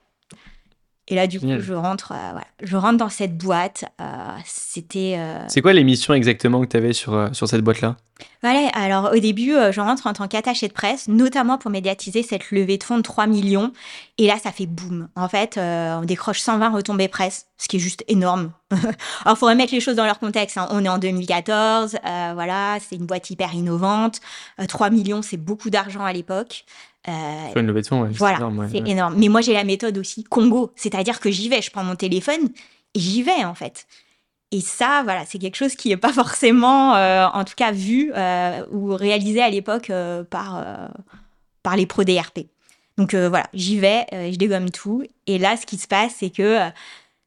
Et là, du coup, je rentre, euh, je rentre dans cette boîte. Euh, c'était. Euh, c'est quoi les missions exactement que tu avais sur, sur cette boîte-là? Voilà, alors au début, je rentre en tant qu'attaché de presse, notamment pour médiatiser cette levée de fonds de 3 millions. Et là, ça fait boum. En fait, on décroche 120 retombées presse, ce qui est juste énorme. alors, il faudrait mettre les choses dans leur contexte. Hein. On est en 2014, voilà, c'est une boîte hyper innovante. 3 millions, c'est beaucoup d'argent à l'époque. Euh, une levée de fonds, voilà, c'est énorme. Mais moi, j'ai la méthode aussi Congo, c'est-à-dire que j'y vais, je prends mon téléphone et j'y vais en fait. Et ça, voilà, c'est quelque chose qui n'est pas forcément, euh, en tout cas, vu euh, ou réalisé à l'époque par, par les pros DRP. Donc voilà, j'y vais, je dégomme tout. Et là, ce qui se passe, c'est que,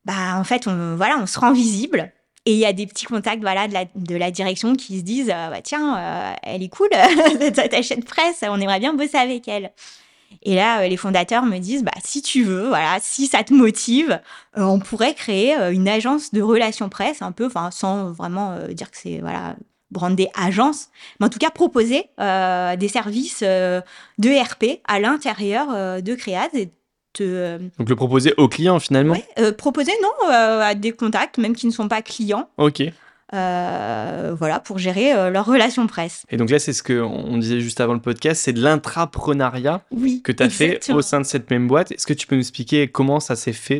bah, en fait, on, voilà, on se rend visible. Et il y a des petits contacts voilà, de, la, direction qui se disent euh, bah, Tiens, euh, elle est cool, ta chaîne de presse, on aimerait bien bosser avec elle. Et là, euh, les fondateurs me disent bah, Si tu veux, voilà, si ça te motive, on pourrait créer une agence de relations presse, un peu, sans vraiment dire que c'est voilà, brandé agence, mais en tout cas proposer des services de RP à l'intérieur de Créaz euh, Donc le proposer aux clients finalement euh, Proposer, non, euh, à des contacts, même qui ne sont pas clients. Ok. voilà, pour gérer leur relation presse. Et donc là, c'est ce qu'on disait juste avant le podcast, c'est de l'intrapreneuriat oui, que tu as fait au sein de cette même boîte. Est-ce que tu peux nous expliquer comment ça s'est fait,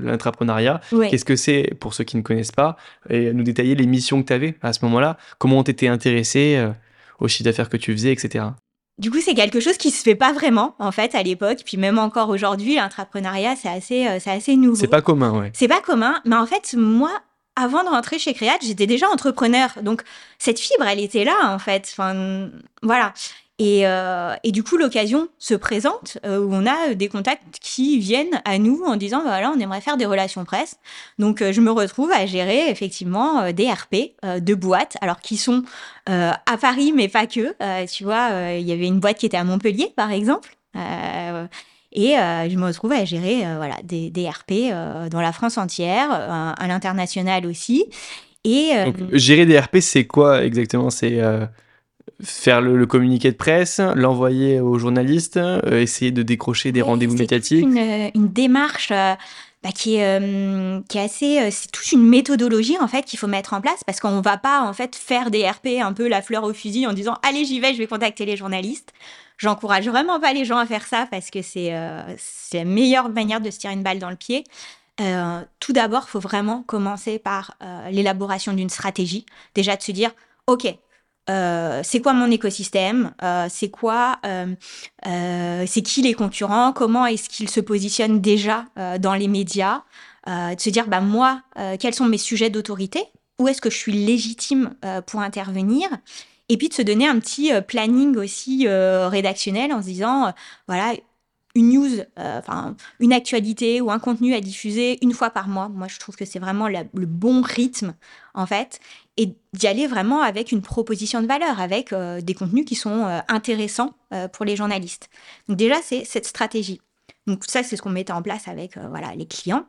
l'intrapreneuriat? Qu'est-ce que c'est pour ceux qui ne connaissent pas? Et nous détailler les missions que tu avais à ce moment-là Comment tu étais intéressé au chiffre d'affaires que tu faisais, etc. Du coup, c'est quelque chose qui se fait pas vraiment en fait à l'époque, puis même encore aujourd'hui, l'entrepreneuriat c'est assez, euh, c'est assez nouveau. C'est pas commun, ouais. C'est pas commun, mais en fait, moi, avant de rentrer chez Créate, j'étais déjà entrepreneur, donc cette fibre, elle était là en fait. Enfin, voilà. Euh, et, du coup, l'occasion se présente euh, où on a des contacts qui viennent à nous en disant bah, voilà, on aimerait faire des relations presse. Donc, euh, je me retrouve à gérer effectivement des RP de boîtes, alors qui sont à Paris, mais pas que. tu vois, il y avait une boîte qui était à Montpellier, par exemple. et je me retrouve à gérer voilà, des, des RP dans la France entière, à l'international aussi. Et, Donc, gérer des RP, c'est quoi exactement? C'est faire le, communiqué de presse, l'envoyer aux journalistes, essayer de décrocher des rendez-vous médiatiques une, une, démarche bah, qui, est, euh, qui est assez. Euh, c'est toute une méthodologie en fait qu'il faut mettre en place parce qu'on ne va pas en fait faire des RP un peu la fleur au fusil en disant allez j'y vais, je vais contacter les journalistes. J'encourage vraiment pas les gens à faire ça parce que c'est euh, la meilleure manière de se tirer une balle dans le pied. tout d'abord, il faut vraiment commencer par l'élaboration d'une stratégie. Déjà de se dire, OK, euh, c'est quoi mon écosystème, euh, c'est quoi, euh, c'est qui les concurrents, comment est-ce qu'ils se positionnent déjà dans les médias, de se dire bah moi quels sont mes sujets d'autorité, où est-ce que je suis légitime pour intervenir, et puis de se donner un petit planning aussi rédactionnel en se disant voilà une news, enfin une actualité ou un contenu à diffuser une fois par mois. Moi, je trouve que c'est vraiment le bon rythme en fait et d'y aller vraiment avec une proposition de valeur, avec euh, des contenus qui sont euh, intéressants euh, pour les journalistes. Donc déjà, c'est cette stratégie. Donc ça, c'est ce qu'on mettait en place avec voilà, les clients.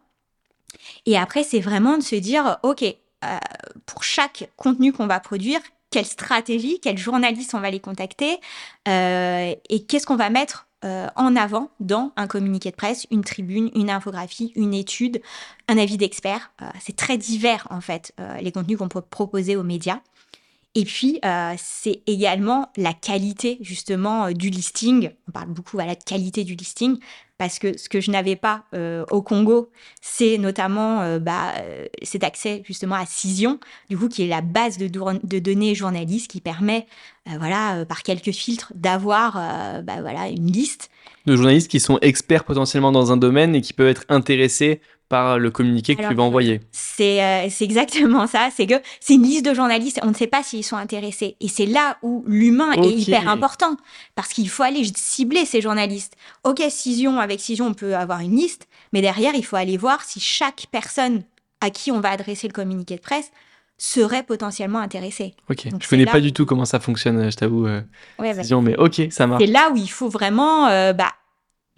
Et après, c'est vraiment de se dire, OK, pour chaque contenu qu'on va produire, quelle stratégie, quel journaliste on va les contacter et qu'est-ce qu'on va mettre euh, en avant dans un communiqué de presse, une tribune, une infographie, une étude, un avis d'expert. Euh, c'est très divers en fait euh, les contenus qu'on peut proposer aux médias. Et puis, c'est également la qualité justement du listing. On parle beaucoup voilà, de qualité du listing parce que ce que je n'avais pas au Congo, c'est notamment bah, cet accès justement à Cision, du coup, qui est la base de, données journalistes qui permet euh, voilà, euh, par quelques filtres, d'avoir euh, bah, voilà, une liste. De journalistes qui sont experts potentiellement dans un domaine et qui peuvent être intéressés par le communiqué que tu vas envoyer. C'est exactement ça. C'est que c'est une liste de journalistes. On ne sait pas s'ils sont intéressés. Et c'est là où l'humain est hyper important. Parce qu'il faut aller cibler ces journalistes. Ok, Cision, avec Cision, on peut avoir une liste. Mais derrière, il faut aller voir si chaque personne à qui on va adresser le communiqué de presse serait potentiellement intéressé. Ok, je connais pas du tout comment ça fonctionne, je t'avoue. Euh, bah, mais ok, ça marche. C'est là où il faut vraiment euh, bah,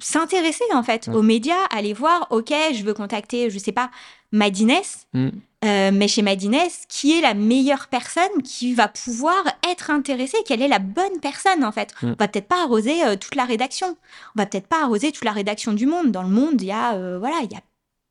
s'intéresser en fait aux médias, aller voir, ok, je veux contacter, je sais pas, Madines, hmm. euh, mais chez Madines, qui est la meilleure personne qui va pouvoir être intéressée, quelle est la bonne personne en fait. Hmm. On va peut-être pas arroser toute la rédaction, on va peut-être pas arroser toute la rédaction du monde. Dans le monde, il y a voilà, il y a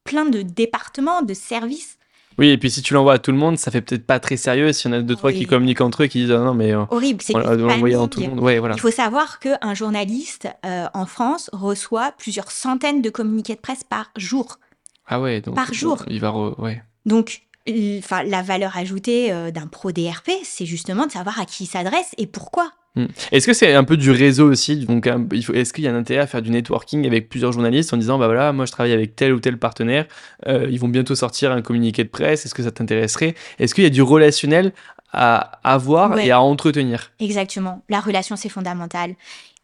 plein de départements, de services oui, et puis si tu l'envoies à tout le monde, ça fait peut-être pas très sérieux. S'il y en a deux, trois qui communiquent entre eux, qui disent ah non, mais. Euh, Horrible, c'est l'envoyer dans tout le monde. Ouais, voilà. Il faut savoir qu'un journaliste euh, en France reçoit plusieurs centaines de communiqués de presse par jour. Ah ouais, donc. Par jour. Il va. Ouais. Donc, enfin, la valeur ajoutée euh, d'un pro DRP, c'est justement de savoir à qui il s'adresse et pourquoi. Hmm. Est-ce que c'est un peu du réseau aussi Donc, est-ce qu'il y a un intérêt à faire du networking avec plusieurs journalistes en disant bah voilà, moi je travaille avec tel ou tel partenaire, euh, ils vont bientôt sortir un communiqué de presse, est-ce que ça t'intéresserait? Est-ce qu'il y a du relationnel à avoir et à entretenir? Exactement. La relation, c'est fondamental.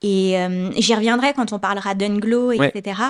Et euh, j'y reviendrai quand on parlera d'Unglo, etc.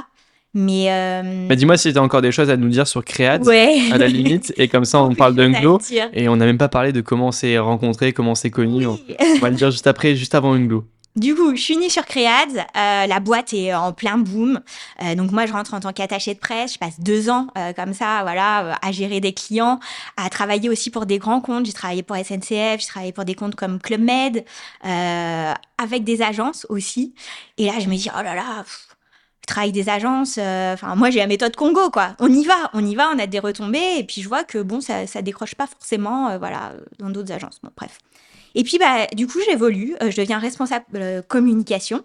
Mais, euh, dis-moi si tu as encore des choses à nous dire sur Créad, à la limite, et comme ça on parle d'Unglo, et on n'a même pas parlé de comment on s'est rencontré, comment on s'est connu. On, va le dire juste après, juste avant Unglo. Du coup, je suis née sur Créad, euh, la boîte est en plein boom. Euh, donc moi, je rentre en tant qu'attachée de presse, je passe deux ans comme ça, voilà, à gérer des clients, à travailler aussi pour des grands comptes. J'ai travaillé pour SNCF, j'ai travaillé pour des comptes comme Club Med, avec des agences aussi. Et là, je me dis, oh là là, travail des agences. Euh, enfin, moi, j'ai la méthode Congo, quoi. On y va, on y va, on a des retombées, et puis je vois que bon, ça, ça décroche pas forcément, euh, voilà, dans d'autres agences. Bon, bref. Et puis, bah, du coup, j'évolue, euh, je deviens responsable communication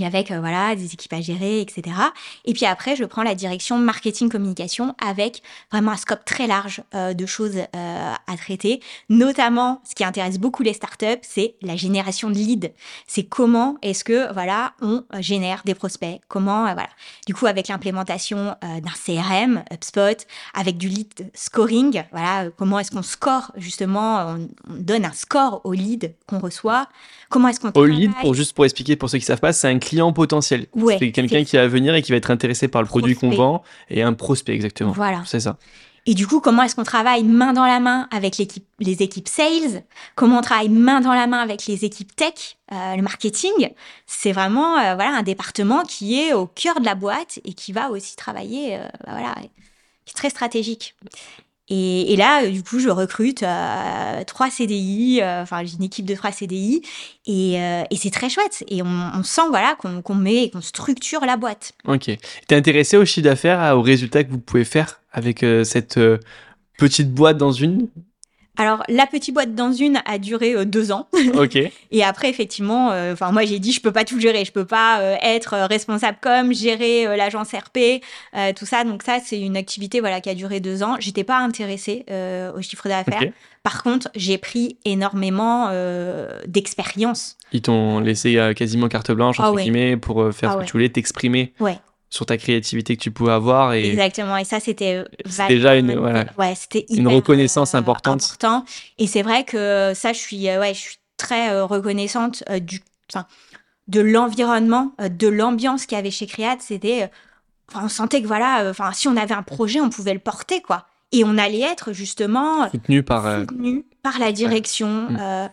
avec euh, voilà des équipes à gérer, etc. Et puis après, je prends la direction marketing communication avec vraiment un scope très large euh, de choses euh, à traiter. Notamment, ce qui intéresse beaucoup les startups, c'est la génération de leads. C'est comment est-ce que voilà on génère des prospects? Comment voilà. Du coup, avec l'implémentation d'un CRM, HubSpot, avec du lead scoring, voilà comment est-ce qu'on score justement, on, donne un score au lead qu'on reçoit? Comment est-ce qu'on au lead pour juste pour expliquer pour ceux qui savent pas, c'est un client potentiel. c'est quelqu'un qui va venir et qui va être intéressé par le produit qu'on vend et un prospect exactement. Voilà. C'est ça. Et du coup, comment est-ce qu'on travaille main dans la main avec les équipes sales? Comment on travaille main dans la main avec les équipes tech, euh, le marketing? C'est vraiment euh, voilà un département qui est au cœur de la boîte et qui va aussi travailler, euh, bah, voilà, qui est très stratégique. Et, et, là, du coup, je recrute euh, trois CDI, euh, enfin, j'ai une équipe de trois CDI, et, euh, et c'est très chouette. Et on, sent, voilà, qu'on met, qu'on structure la boîte. Ok. T'es intéressé au chiffre d'affaires, aux résultats que vous pouvez faire avec cette petite boîte dans une alors, la petite boîte dans une a duré euh, deux ans. Ok. et après, effectivement, euh, enfin, moi, j'ai dit, je peux pas tout gérer. Je peux pas euh, être responsable comme, gérer l'agence RP, tout ça. Donc ça, c'est une activité, voilà, qui a duré deux ans. J'étais pas intéressée au chiffre d'affaires. Ok. Par contre, j'ai pris énormément d'expérience. Ils t'ont laissé quasiment carte blanche, entre Ah ouais. guillemets, pour faire Ah ce que ouais. tu voulais, t'exprimer Ouais. Sur ta créativité que tu pouvais avoir. Et Exactement. Et ça, c'était déjà une- voilà, ouais, c'était une reconnaissance euh, importante. important. Et c'est vrai que ça, je suis, euh, ouais, je suis très euh, reconnaissante du, enfin, de l'environnement, de l'ambiance qu'il y avait chez Créate. C'était, enfin, on sentait que voilà, enfin, si on avait un projet, on pouvait le porter, quoi. Et on allait être justement soutenu par. euh, soutenu par la direction. Mm. euh,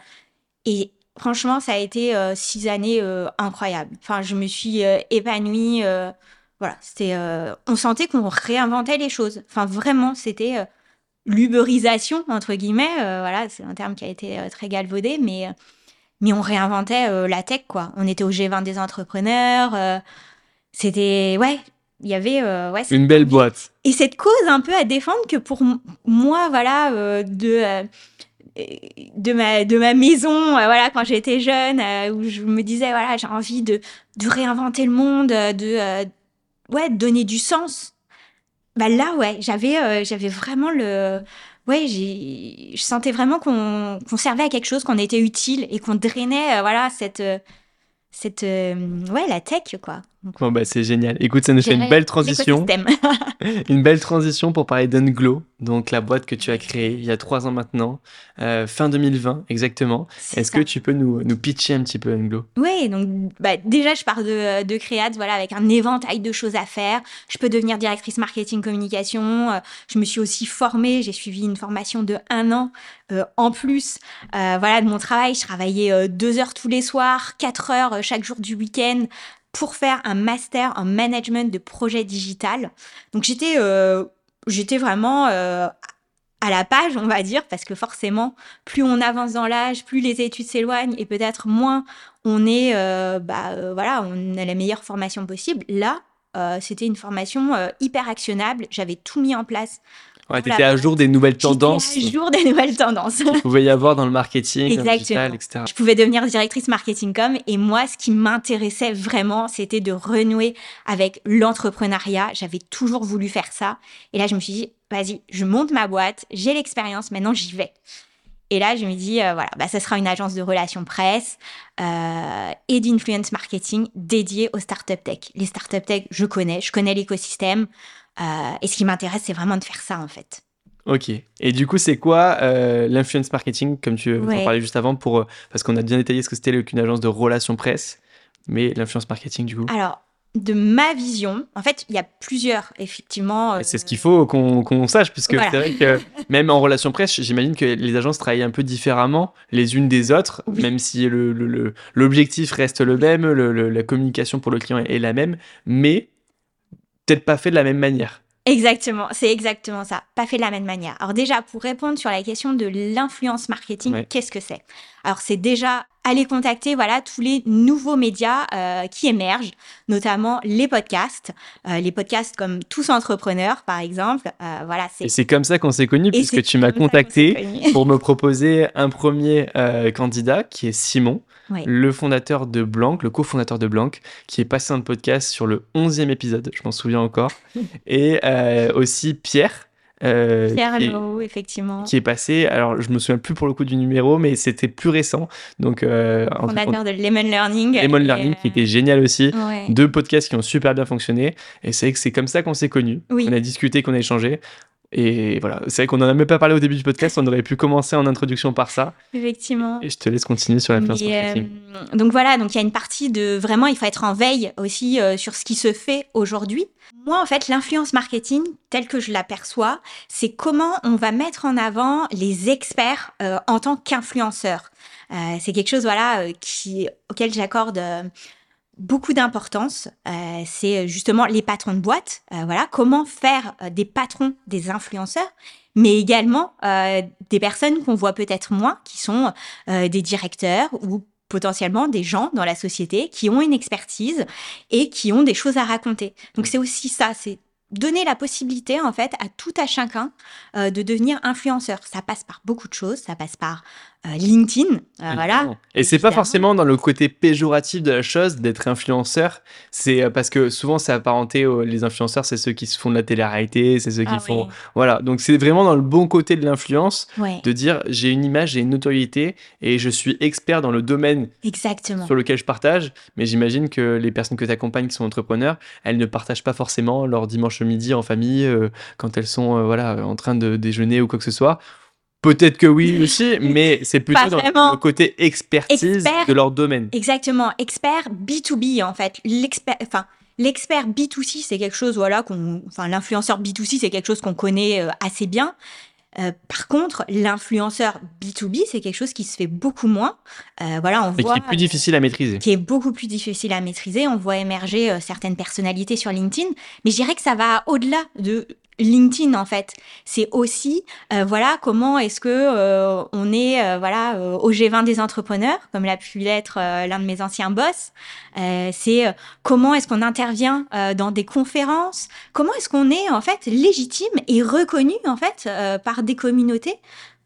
et franchement, ça a été six années incroyables. Enfin, je me suis épanouie. Voilà, c'était. euh, on sentait qu'on réinventait les choses. Enfin, vraiment, c'était euh, l'uberisation entre guillemets. euh, voilà, c'est un terme qui a été très galvaudé, mais mais on réinventait la tech, quoi. On était au G20 des entrepreneurs. c'était ouais. Il y avait euh, ouais, une belle boîte. et cette cause un peu à défendre que pour moi voilà euh, de euh, de ma de ma maison voilà quand j'étais jeune où je me disais voilà j'ai envie de de réinventer le monde de ouais donner du sens. Bah là ouais j'avais euh, vraiment le ouais je sentais vraiment qu'on servait à quelque chose qu'on était utile et qu'on drainait euh, voilà cette euh, cette ouais la tech quoi Bon, bah, c'est génial. Écoute, ça nous fait une belle transition. Une belle transition pour parler d'Unglow, donc la boîte que tu as créée il y a trois ans maintenant, euh, fin 2020 exactement. Est-ce que tu peux nous, nous pitcher un petit peu Unglow Oui, donc bah, déjà, je pars de, de Créate, voilà, avec un éventail de choses à faire. Je peux devenir directrice marketing communication. Euh, Je me suis aussi formée, j'ai suivi une formation de un an euh, en plus euh, voilà, de mon travail. Je travaillais deux heures tous les soirs, quatre heures chaque jour du week-end pour faire un master en management de projet digital. Donc j'étais euh, j'étais vraiment euh, à la page, on va dire, parce que forcément, plus on avance dans l'âge, plus les études s'éloignent et peut-être moins on est, euh, bah, voilà, on a la meilleure formation possible. Là, c'était une formation hyper actionnable. J'avais tout mis en place. Ouais, Voilà. t'étais à jour des nouvelles tendances à jour des nouvelles tendances. qu'il pouvait y avoir dans le marketing, dans le Exactement. digital, etc. Je pouvais devenir directrice marketing com et moi, ce qui m'intéressait vraiment, c'était de renouer avec l'entrepreneuriat. J'avais toujours voulu faire ça. Et là, je me suis dit, vas-y, je monte ma boîte, j'ai l'expérience, maintenant j'y vais. Et là, je me dis, euh, voilà, bah, ça sera une agence de relations presse euh, et d'influence marketing dédiée aux startup tech. Les startup tech, je connais, je connais l'écosystème. Euh, et ce qui m'intéresse, c'est vraiment de faire ça, en fait. Ok. Et du coup, c'est quoi euh, l'influence marketing, comme tu en parlais juste avant, pour, euh, parce qu'on a bien détaillé ce que c'était qu'une agence de relations presse, mais l'influence marketing, du coup? Alors, de ma vision, en fait, il y a plusieurs, effectivement. euh, C'est ce qu'il faut qu'on sache, puisque Voilà. c'est vrai que même en relation presse, j'imagine que les agences travaillent un peu différemment les unes des autres, Oui. même si le- le- le- l'objectif reste le même, la communication pour le client est, est la même, mais peut-être pas fait de la même manière. Exactement, c'est exactement ça. Pas fait de la même manière. Alors déjà, pour répondre sur la question de l'influence marketing, Ouais. qu'est-ce que c'est? Alors c'est déjà aller contacter voilà tous les nouveaux médias euh, qui émergent, notamment les podcasts, Euh, les podcasts comme Tous entrepreneurs par exemple. Euh, voilà, c'est Et c'est comme ça qu'on s'est connus, puisque tu m'as contacté pour me proposer un premier candidat qui est Simon, Oui. le fondateur de Blanc, le cofondateur de Blanc, qui est passé dans le podcast sur le 11e épisode, je m'en souviens encore, et euh, aussi Pierre. euh, Pierre qui, est, Leroux, effectivement, qui est passé, alors je me souviens plus pour le coup du numéro, mais c'était plus récent, donc euh, en- fondateur de Lemon Learning. en- Lemon Learning qui euh, était génial aussi. ouais. Deux podcasts qui ont super bien fonctionné, et c'est que c'est comme ça qu'on s'est connus, Oui. qu'on a discuté, qu'on a échangé. Et voilà, c'est vrai qu'on n'en a même pas parlé au début du podcast, on aurait pu commencer en introduction par ça. Effectivement. Et je te laisse continuer sur l'influence marketing. Euh, donc voilà, donc il y a une partie de vraiment, il faut être en veille aussi euh, sur ce qui se fait aujourd'hui. Moi, en fait, l'influence marketing, telle que je l'aperçois, c'est comment on va mettre en avant les experts euh, en tant qu'influenceurs. c'est quelque chose voilà qui auquel j'accorde beaucoup d'importance. Euh, c'est justement les patrons de boîte. Euh, voilà, comment faire euh, des patrons des influenceurs, mais également des personnes qu'on voit peut-être moins, qui sont des directeurs ou potentiellement des gens dans la société qui ont une expertise et qui ont des choses à raconter. Donc c'est aussi ça, c'est donner la possibilité en fait à tout à chacun de devenir influenceur. Ça passe par beaucoup de choses, ça passe par euh, LinkedIn, euh, voilà. Et c'est pas forcément dans le côté péjoratif de la chose d'être influenceur. C'est euh, parce que souvent c'est apparenté les influenceurs, c'est ceux qui se font de la télé-réalité, c'est ceux qui ah font, voilà. Donc c'est vraiment dans le bon côté de l'influence de dire j'ai une image, j'ai une notoriété et je suis expert dans le domaine Exactement. sur lequel je partage. Mais j'imagine que les personnes que tu accompagnes qui sont entrepreneurs, elles ne partagent pas forcément leur dimanche midi en famille quand elles sont voilà en train de déjeuner ou quoi que ce soit Peut-être que oui aussi, mais c'est plutôt dans le côté expertise de leur domaine. Exactement, expert B2B en fait. L'expert, enfin, l'expert B2C, c'est quelque chose, voilà, qu'on, enfin, l'influenceur B2C, c'est quelque chose qu'on connaît euh, assez bien. Euh, par contre, l'influenceur B2B, c'est quelque chose qui se fait beaucoup moins. Euh, voilà, on voit, qui est plus difficile à maîtriser. Qui est beaucoup plus difficile à maîtriser. On voit émerger certaines personnalités sur LinkedIn, mais je dirais que ça va au-delà de LinkedIn en fait. C'est aussi euh, voilà comment est-ce que euh, on est euh, voilà au G20 des entrepreneurs comme l'a pu l'être l'un de mes anciens boss. c'est comment est-ce qu'on intervient dans des conférences? Comment est-ce qu'on est en fait légitime et reconnu en fait par des communautés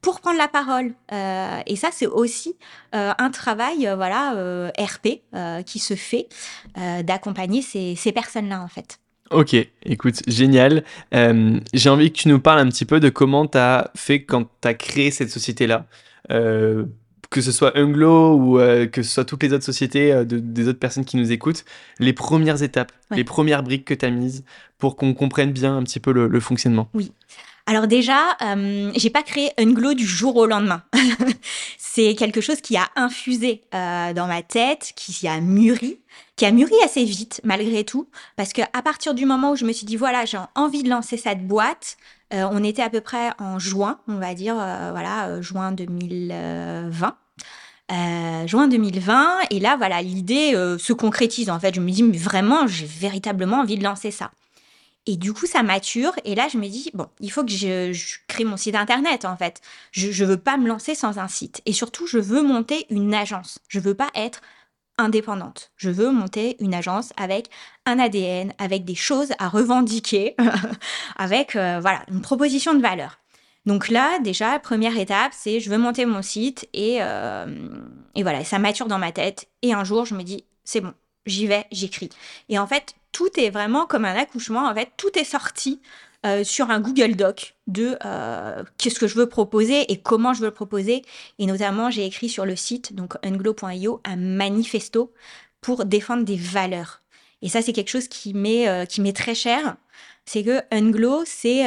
pour prendre la parole? et ça, c'est aussi un travail, voilà, RP qui se fait d'accompagner ces, ces personnes-là, en fait. Ok, écoute, génial. Euh, j'ai envie que tu nous parles un petit peu de comment tu as fait quand tu as créé cette société-là. Euh, que ce soit Unglo ou euh, que ce soit toutes les autres sociétés des autres personnes qui nous écoutent, les premières étapes, les premières briques que tu as mises pour qu'on comprenne bien un petit peu le, fonctionnement. Oui. Alors déjà, j'ai pas créé Unglo du jour au lendemain. c'est quelque chose qui a infusé dans ma tête, qui a mûri qui a mûri assez vite malgré tout, parce que à partir du moment où je me suis dit voilà j'ai envie de lancer cette boîte, euh, on était à peu près en juin, on va dire euh, voilà euh, juin 2020. juin 2020 et là voilà l'idée se concrétise en fait je me dis mais vraiment j'ai véritablement envie de lancer ça et du coup, ça mature. Et là, je me dis, bon, il faut que je, crée mon site internet, en fait. Je ne veux pas me lancer sans un site. Et surtout, je veux monter une agence. Je veux pas être indépendante. Je veux monter une agence avec un ADN, avec des choses à revendiquer, avec euh, voilà une proposition de valeur. Donc là, déjà, première étape, c'est je veux monter mon site et, euh, et voilà, ça mature dans ma tête. Et un jour, je me dis, c'est bon, j'y vais, j'écris. Et en fait, tout est vraiment comme un accouchement. En fait, tout est sorti euh, sur un Google Doc de euh, qu'est-ce que je veux proposer et comment je veux le proposer. Et notamment, j'ai écrit sur le site, donc unglo.io, un manifesto pour défendre des valeurs. Et ça, c'est quelque chose qui m'est euh, très cher. C'est que Unglo, c'est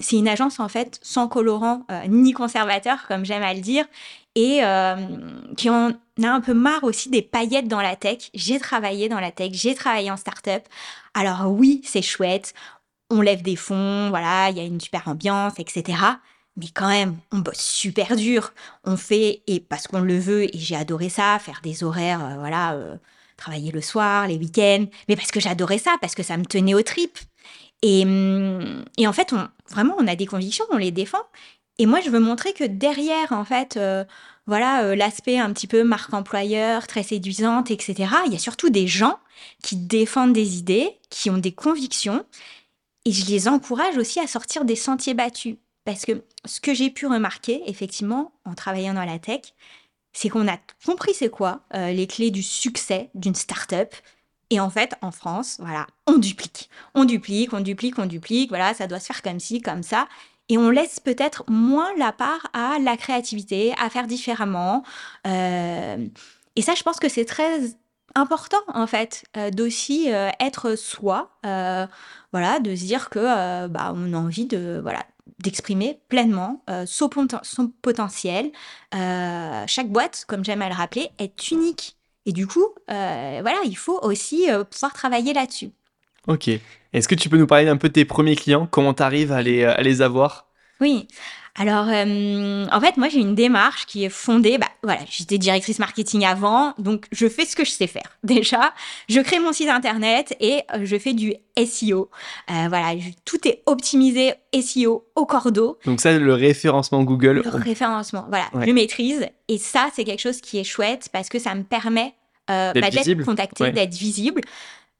c'est une agence en fait sans colorant ni conservateur, comme j'aime à le dire, et qui en a un peu marre aussi des paillettes dans la tech. J'ai travaillé dans la tech, j'ai travaillé en start-up. Alors oui, c'est chouette on lève des fonds, voilà, il y a une super ambiance, etc. Mais quand même, on bosse super dur. On fait, et parce qu'on le veut, et j'ai adoré ça, faire des horaires, euh, voilà, euh, travailler le soir, les week-ends, mais parce que j'adorais ça, parce que ça me tenait aux tripes. Et, hum, en fait, on, vraiment, on a des convictions, on les défend. Et moi, je veux montrer que derrière, en fait, euh, voilà, l'aspect un petit peu marque employeur, très séduisante, etc., il y a surtout des gens qui défendent des idées, qui ont des convictions et je les encourage aussi à sortir des sentiers battus. Parce que ce que j'ai pu remarquer, effectivement, en travaillant dans la tech, c'est qu'on a compris c'est quoi euh, les clés du succès d'une start-up. Et en fait, en France, voilà, on duplique. On duplique, on duplique, on duplique. Voilà, ça doit se faire comme ci, comme ça. Et on laisse peut-être moins la part à la créativité, à faire différemment. Euh, et ça, je pense que c'est très important en fait euh, d'aussi euh, être soi euh, voilà de se dire que bah on a envie de voilà d'exprimer pleinement son, son, potentiel. chaque boîte, comme j'aime à le rappeler, est unique. Et du coup, voilà, il faut aussi pouvoir travailler là-dessus. Ok. Est-ce que tu peux nous parler un peu de tes premiers clients? Comment tu arrives à les, à les avoir? Oui. Alors, euh, en fait, moi, j'ai une démarche qui est fondée. Bah, voilà, j'étais directrice marketing avant, donc je fais ce que je sais faire. Déjà, je crée mon site internet et euh, je fais du SEO. Euh, voilà, tout est optimisé SEO au cordeau. Donc ça, le référencement Google. Le référencement, voilà, je maîtrise. Et ça, c'est quelque chose qui est chouette parce que ça me permet d'être bah, contacté, d'être visible.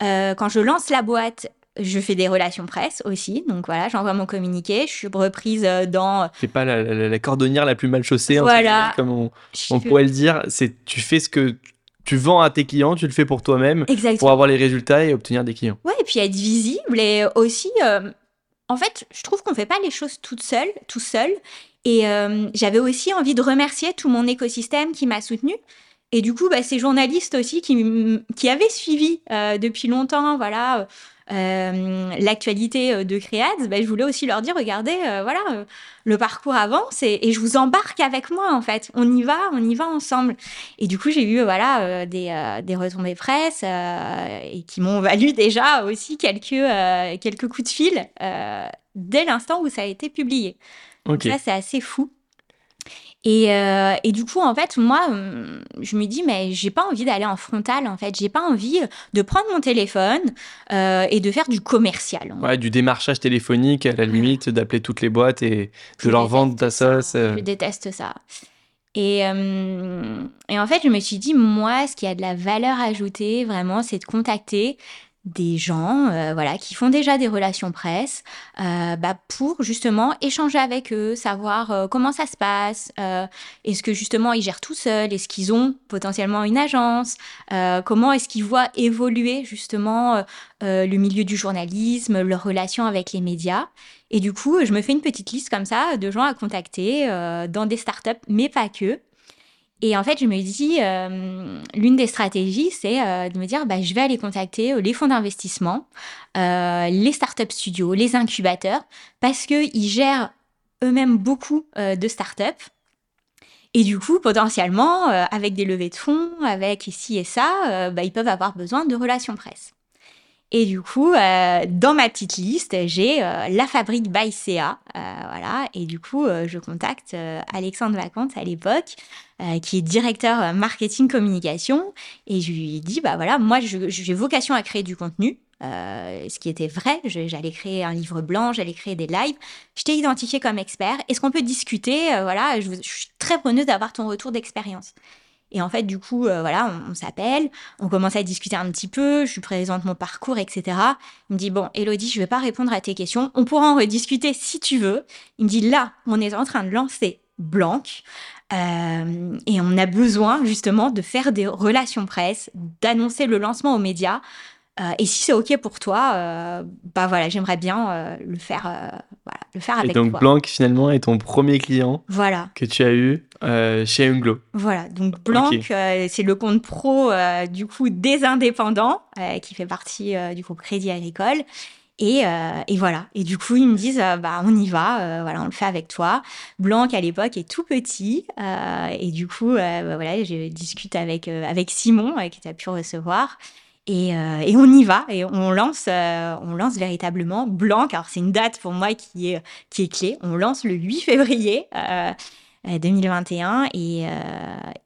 Quand je lance la boîte, je fais des relations presse aussi, donc voilà, j'envoie mon communiqué, je suis reprise euh, dans. C'est pas la, cordonnière la plus mal chaussée, voilà. comme on, pourrait le dire. C'est tu fais ce que tu vends à tes clients, tu le fais pour toi-même, pour avoir les résultats et obtenir des clients. Ouais, et puis être visible et aussi, euh, en fait, je trouve qu'on fait pas les choses toutes seules, tout seul. Et euh, j'avais aussi envie de remercier tout mon écosystème qui m'a soutenu. Et du coup, bah, ces journalistes aussi qui, qui avaient suivi depuis longtemps, voilà, euh, l'actualité euh, de Créades, ben, je voulais aussi leur dire, regardez, euh, voilà, le parcours avance et, je vous embarque avec moi, en fait. On y va, on y va ensemble. Et du coup, j'ai eu, voilà, des, des retombées presse et qui m'ont valu déjà aussi quelques, quelques coups de fil dès l'instant où ça a été publié. Donc ça, c'est assez fou. Et, euh, et, du coup, en fait, moi, hum, je me dis, mais j'ai pas envie d'aller en frontal, en fait. J'ai pas envie de prendre mon téléphone euh, et de faire du commercial. Ouais, du démarchage téléphonique, à la limite, d'appeler toutes les boîtes et de leur vendre ta sauce. Euh. Je déteste ça. Et, hum, et en fait, je me suis dit, moi, ce qui a de la valeur ajoutée, vraiment, c'est de contacter des gens euh, voilà qui font déjà des relations presse euh, bah, pour justement échanger avec eux savoir euh, comment ça se passe est-ce que justement ils gèrent tout seuls est-ce qu'ils ont potentiellement une agence comment est-ce qu'ils voient évoluer justement le milieu du journalisme leurs relations avec les médias. Et du coup je me fais une petite liste comme ça de gens à contacter dans des startups mais pas que et en fait, je me dis, euh, l'une des stratégies, c'est euh, de me dire, bah, je vais aller contacter euh, les fonds d'investissement, les startup studios, les incubateurs, parce qu'ils gèrent eux-mêmes beaucoup de startups. Et du coup, potentiellement, avec des levées de fonds, avec ici et ça, bah, ils peuvent avoir besoin de relations presse. Et du coup, euh, dans ma petite liste, j'ai euh, la fabrique CA. Euh, voilà. Et du coup, je contacte Alexandre Vacante à l'époque, qui est directeur marketing communication. Et je lui dis, bah voilà, moi, j'ai vocation à créer du contenu. ce qui était vrai, j'allais créer un livre blanc, j'allais créer des lives. Je t'ai identifié comme expert. Est-ce qu'on peut discuter Voilà, je suis très preneuse d'avoir ton retour d'expérience. Et en fait, du coup, euh, voilà, on, s'appelle, on commence à discuter un petit peu, je lui présente mon parcours, etc. Il me dit, bon, Elodie, je vais pas répondre à tes questions, on pourra en rediscuter si tu veux. Il me dit, là, on est en train de lancer Blanc. Euh, et on a besoin justement de faire des relations presse, d'annoncer le lancement aux médias. Euh, et si c'est ok pour toi, euh, bah voilà, j'aimerais bien euh, le faire, voilà, le faire avec toi. Et donc Blanc finalement est ton premier client. Voilà. Que tu as eu chez Unglo. Voilà, donc Blanc, c'est le compte pro du coup des indépendants qui fait partie du groupe Crédit Agricole. Et, et, voilà. Et du coup, ils me disent, bah, on y va, voilà, on le fait avec toi. Blanc, à l'époque, est tout petit. et du coup, bah, voilà, je discute avec, avec Simon, qui t'a pu recevoir. Euh, et, on y va et on lance, euh, on lance véritablement Blanc. Alors c'est une date pour moi qui est, qui est clé. On lance le 8 février 2021 euh, et,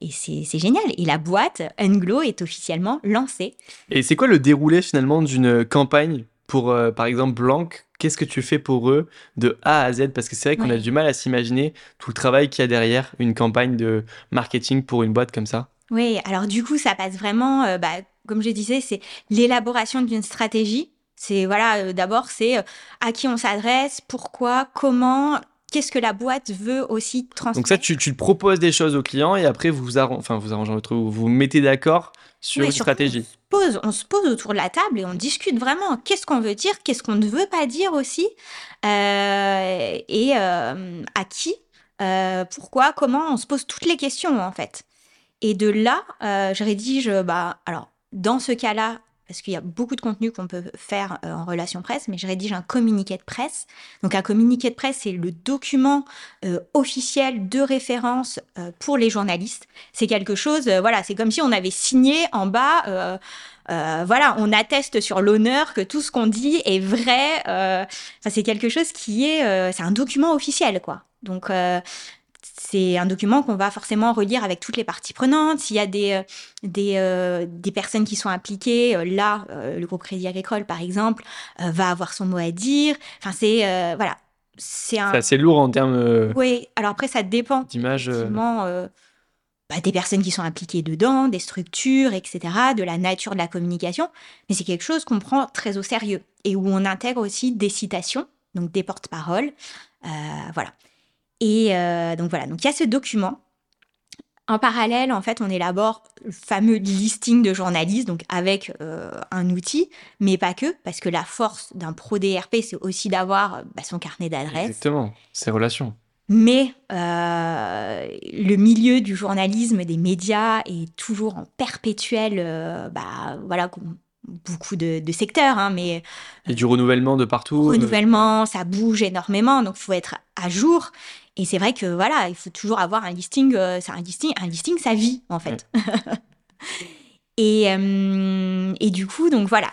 et c'est génial. Et la boîte Unglow est officiellement lancée. Et c'est quoi le déroulé finalement d'une campagne pour par exemple Blanc? Qu'est-ce que tu fais pour eux de A à Z? Parce que c'est vrai qu'on a du mal à s'imaginer tout le travail qu'il y a derrière une campagne de marketing pour une boîte comme ça. Oui, alors du coup, ça passe vraiment bah, comme je disais, c'est l'élaboration d'une stratégie. C'est voilà, euh, d'abord c'est euh, à qui on s'adresse, pourquoi, comment, qu'est-ce que la boîte veut aussi transmettre. Donc ça, tu, tu proposes des choses aux clients et après vous vous, enfin, vous arrangez votre, vous vous mettez d'accord sur une stratégie. On se, pose, on se pose autour de la table et on discute vraiment. Qu'est-ce qu'on veut dire, qu'est-ce qu'on ne veut pas dire aussi, euh, et à qui, pourquoi, comment. On se pose toutes les questions en fait. Et de là, je rédige, bah alors dans ce cas-là, parce qu'il y a beaucoup de contenu qu'on peut faire euh, en relation presse, mais je rédige un communiqué de presse. Donc un communiqué de presse, c'est le document euh, officiel de référence euh, pour les journalistes. C'est quelque chose, voilà, c'est comme si on avait signé en bas. voilà, on atteste sur l'honneur que tout ce qu'on dit est vrai. C'est quelque chose qui est, c'est un document officiel, quoi. Donc, c'est un document qu'on va forcément relire avec toutes les parties prenantes. S'il y a des, euh, des, euh, des, personnes qui sont impliquées, euh, là, le groupe Crédit Agricole, par exemple, va avoir son mot à dire. Enfin, c'est... voilà. C'est un... assez lourd en termes... oui, alors après, ça dépend. D'image... Bah, des personnes qui sont impliquées dedans, des structures, etc., de la nature de la communication. Mais c'est quelque chose qu'on prend très au sérieux et où on intègre aussi des citations, donc des porte-paroles. voilà. Et euh, donc voilà, donc il y a ce document. En parallèle, en fait, on élabore le fameux listing de journalistes, donc avec euh, un outil, mais pas que, parce que la force d'un pro DRP, c'est aussi d'avoir bah, son carnet d'adresses. Exactement, ses relations. Mais euh, le milieu du journalisme, des médias, est toujours en perpétuel, bah, voilà, beaucoup de, secteurs, hein, mais... Et du renouvellement de partout. Renouvellement, ça bouge énormément, donc il faut être à jour. Et c'est vrai que voilà, il faut toujours avoir un listing, euh, un listing, un listing, sa vie en fait. et, euh, et du coup, donc voilà.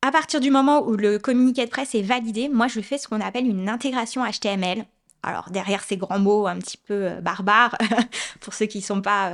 À partir du moment où le communiqué de presse est validé, moi je fais ce qu'on appelle une intégration HTML. Alors derrière ces grands mots un petit peu euh, barbares, pour ceux qui ne sont pas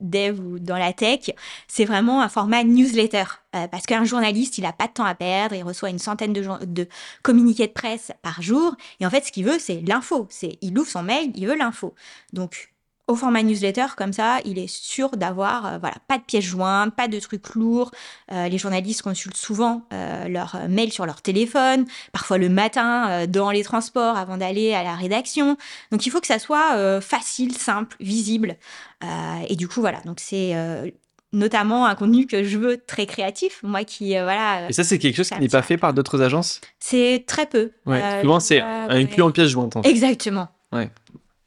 dev ou dans la tech, c'est vraiment un format newsletter. Euh, parce qu'un journaliste, il n'a pas de temps à perdre, il reçoit une centaine de, de, communiqués de presse par jour. Et en fait, ce qu'il veut, c'est l'info. C'est, il ouvre son mail, il veut l'info. Donc, au format newsletter, comme ça, il est sûr d'avoir euh, voilà, pas de pièces jointes, pas de trucs lourds. Euh, les journalistes consultent souvent euh, leur mail sur leur téléphone, parfois le matin dans les transports avant d'aller à la rédaction. Donc il faut que ça soit facile, simple, visible. et du coup, voilà, donc c'est notamment un contenu que je veux très créatif, moi qui voilà. Et ça c'est quelque chose qui n'est pas fait par d'autres agences? C'est très peu. Ouais. souvent c'est un cul en pièce jointe. Exactement. Ouais.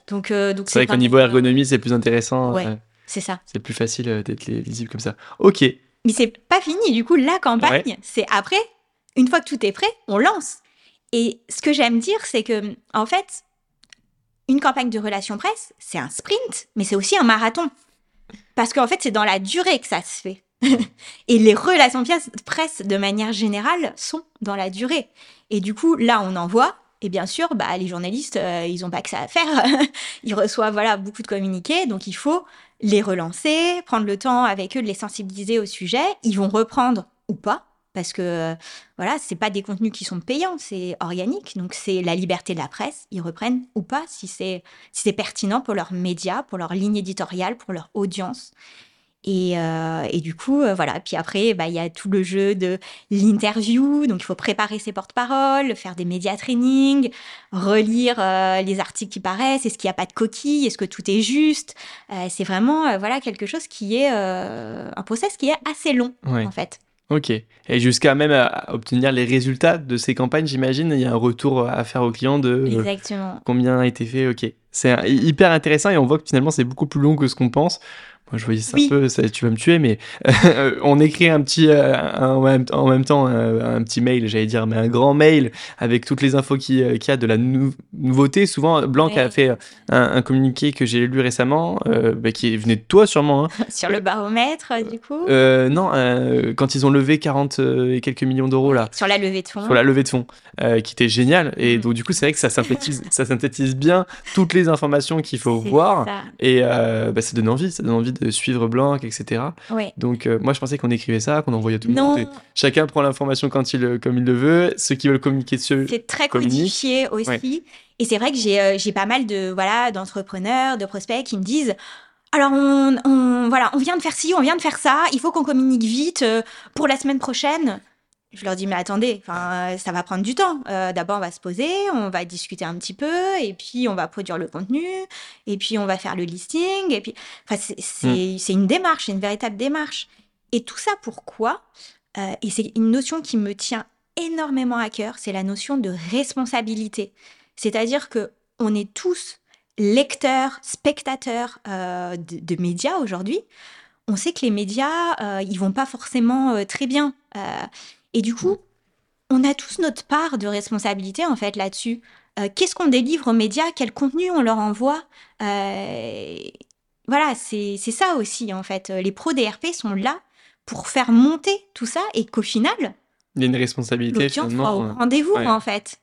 Donc, euh, donc c'est vrai qu'au niveau ergonomie, c'est plus intéressant. Ouais, c'est ça. C'est plus facile euh, d'être lisible comme ça. Ok. Mais c'est pas fini. Du coup, la campagne, c'est après, une fois que tout est prêt, on lance. Et ce que j'aime dire, c'est que, en fait, une campagne de relations presse, c'est un sprint, mais c'est aussi un marathon. Parce qu'en fait, c'est dans la durée que ça se fait. et les relations presse, de manière générale, sont dans la durée. Et du coup, là, on envoie, et bien sûr, bah, les journalistes, euh, ils n'ont pas que ça à faire. ils reçoivent voilà, beaucoup de communiqués, donc il faut les relancer, prendre le temps avec eux de les sensibiliser au sujet. Ils vont reprendre ou pas, parce que euh, voilà, c'est pas des contenus qui sont payants, c'est organique, donc c'est la liberté de la presse. Ils reprennent ou pas si c'est si c'est pertinent pour leurs médias, pour leur ligne éditoriale, pour leur audience. Et, euh, et, du coup, euh, voilà. Puis après, bah, il y a tout le jeu de l'interview. Donc, il faut préparer ses porte-paroles, faire des médias training, relire euh, les articles qui paraissent. Est-ce qu'il n'y a pas de coquilles? Est-ce que tout est juste? C'est vraiment, voilà, quelque chose qui est un process qui est assez long, en fait. Ok. Et jusqu'à même obtenir les résultats de ces campagnes, j'imagine, il y a un retour à faire au client de Exactement. combien a été fait. Ok. C'est hyper intéressant et on voit que finalement c'est beaucoup plus long que ce qu'on pense. Moi, je voyais ça un peu, ça, tu vas me tuer, mais on écrit un petit, euh, en, même, temps, un, petit mail, j'allais dire, mais un grand mail avec toutes les infos qu'il y a de la nouveauté. Souvent, Blanc a fait un, communiqué que j'ai lu récemment, euh, bah, qui venait de toi sûrement. Hein. Sur le baromètre, du coup euh, Non, quand ils ont levé 40 et quelques millions d'euros là. Sur la levée de fonds. Sur la levée de fonds, qui était génial. Et mm. donc, du coup, c'est vrai que ça synthétise, ça synthétise bien toutes les informations qu'il faut voir. Et bah, ça donne envie, ça donne envie de suivre Blanc, etc. Donc euh, moi je pensais qu'on écrivait ça, qu'on envoyait tout le monde. chacun prend l'information quand il, comme il le veut. Ceux qui veulent communiquer dessus. C'est très codifié aussi. Et c'est vrai que euh, j'ai pas mal de voilà d'entrepreneurs, de prospects qui me disent alors on, on, voilà, on vient de faire ci, on vient de faire ça, il faut qu'on communique vite euh, pour la semaine prochaine. Je leur dis, mais attendez, enfin, ça va prendre du temps. Euh, d'abord, on va se poser, on va discuter un petit peu, et puis on va produire le contenu, et puis on va faire le listing, et puis, enfin, c'est mm. une démarche, c'est une véritable démarche. Et tout ça, pourquoi? Euh, Et c'est une notion qui me tient énormément à cœur, c'est la notion de responsabilité. C'est-à-dire que on est tous lecteurs, spectateurs euh, de, de médias aujourd'hui on sait que les médias, euh, ils vont pas forcément euh, très bien. Euh, et du coup, on a tous notre part de responsabilité en fait là-dessus. Qu'est-ce qu'on délivre aux médias? Quel contenu on leur envoie? Voilà, c'est ça aussi en fait. Les pros DRP sont là pour faire monter tout ça et qu'au final, il y a une responsabilité finalement. au rendez-vous en fait.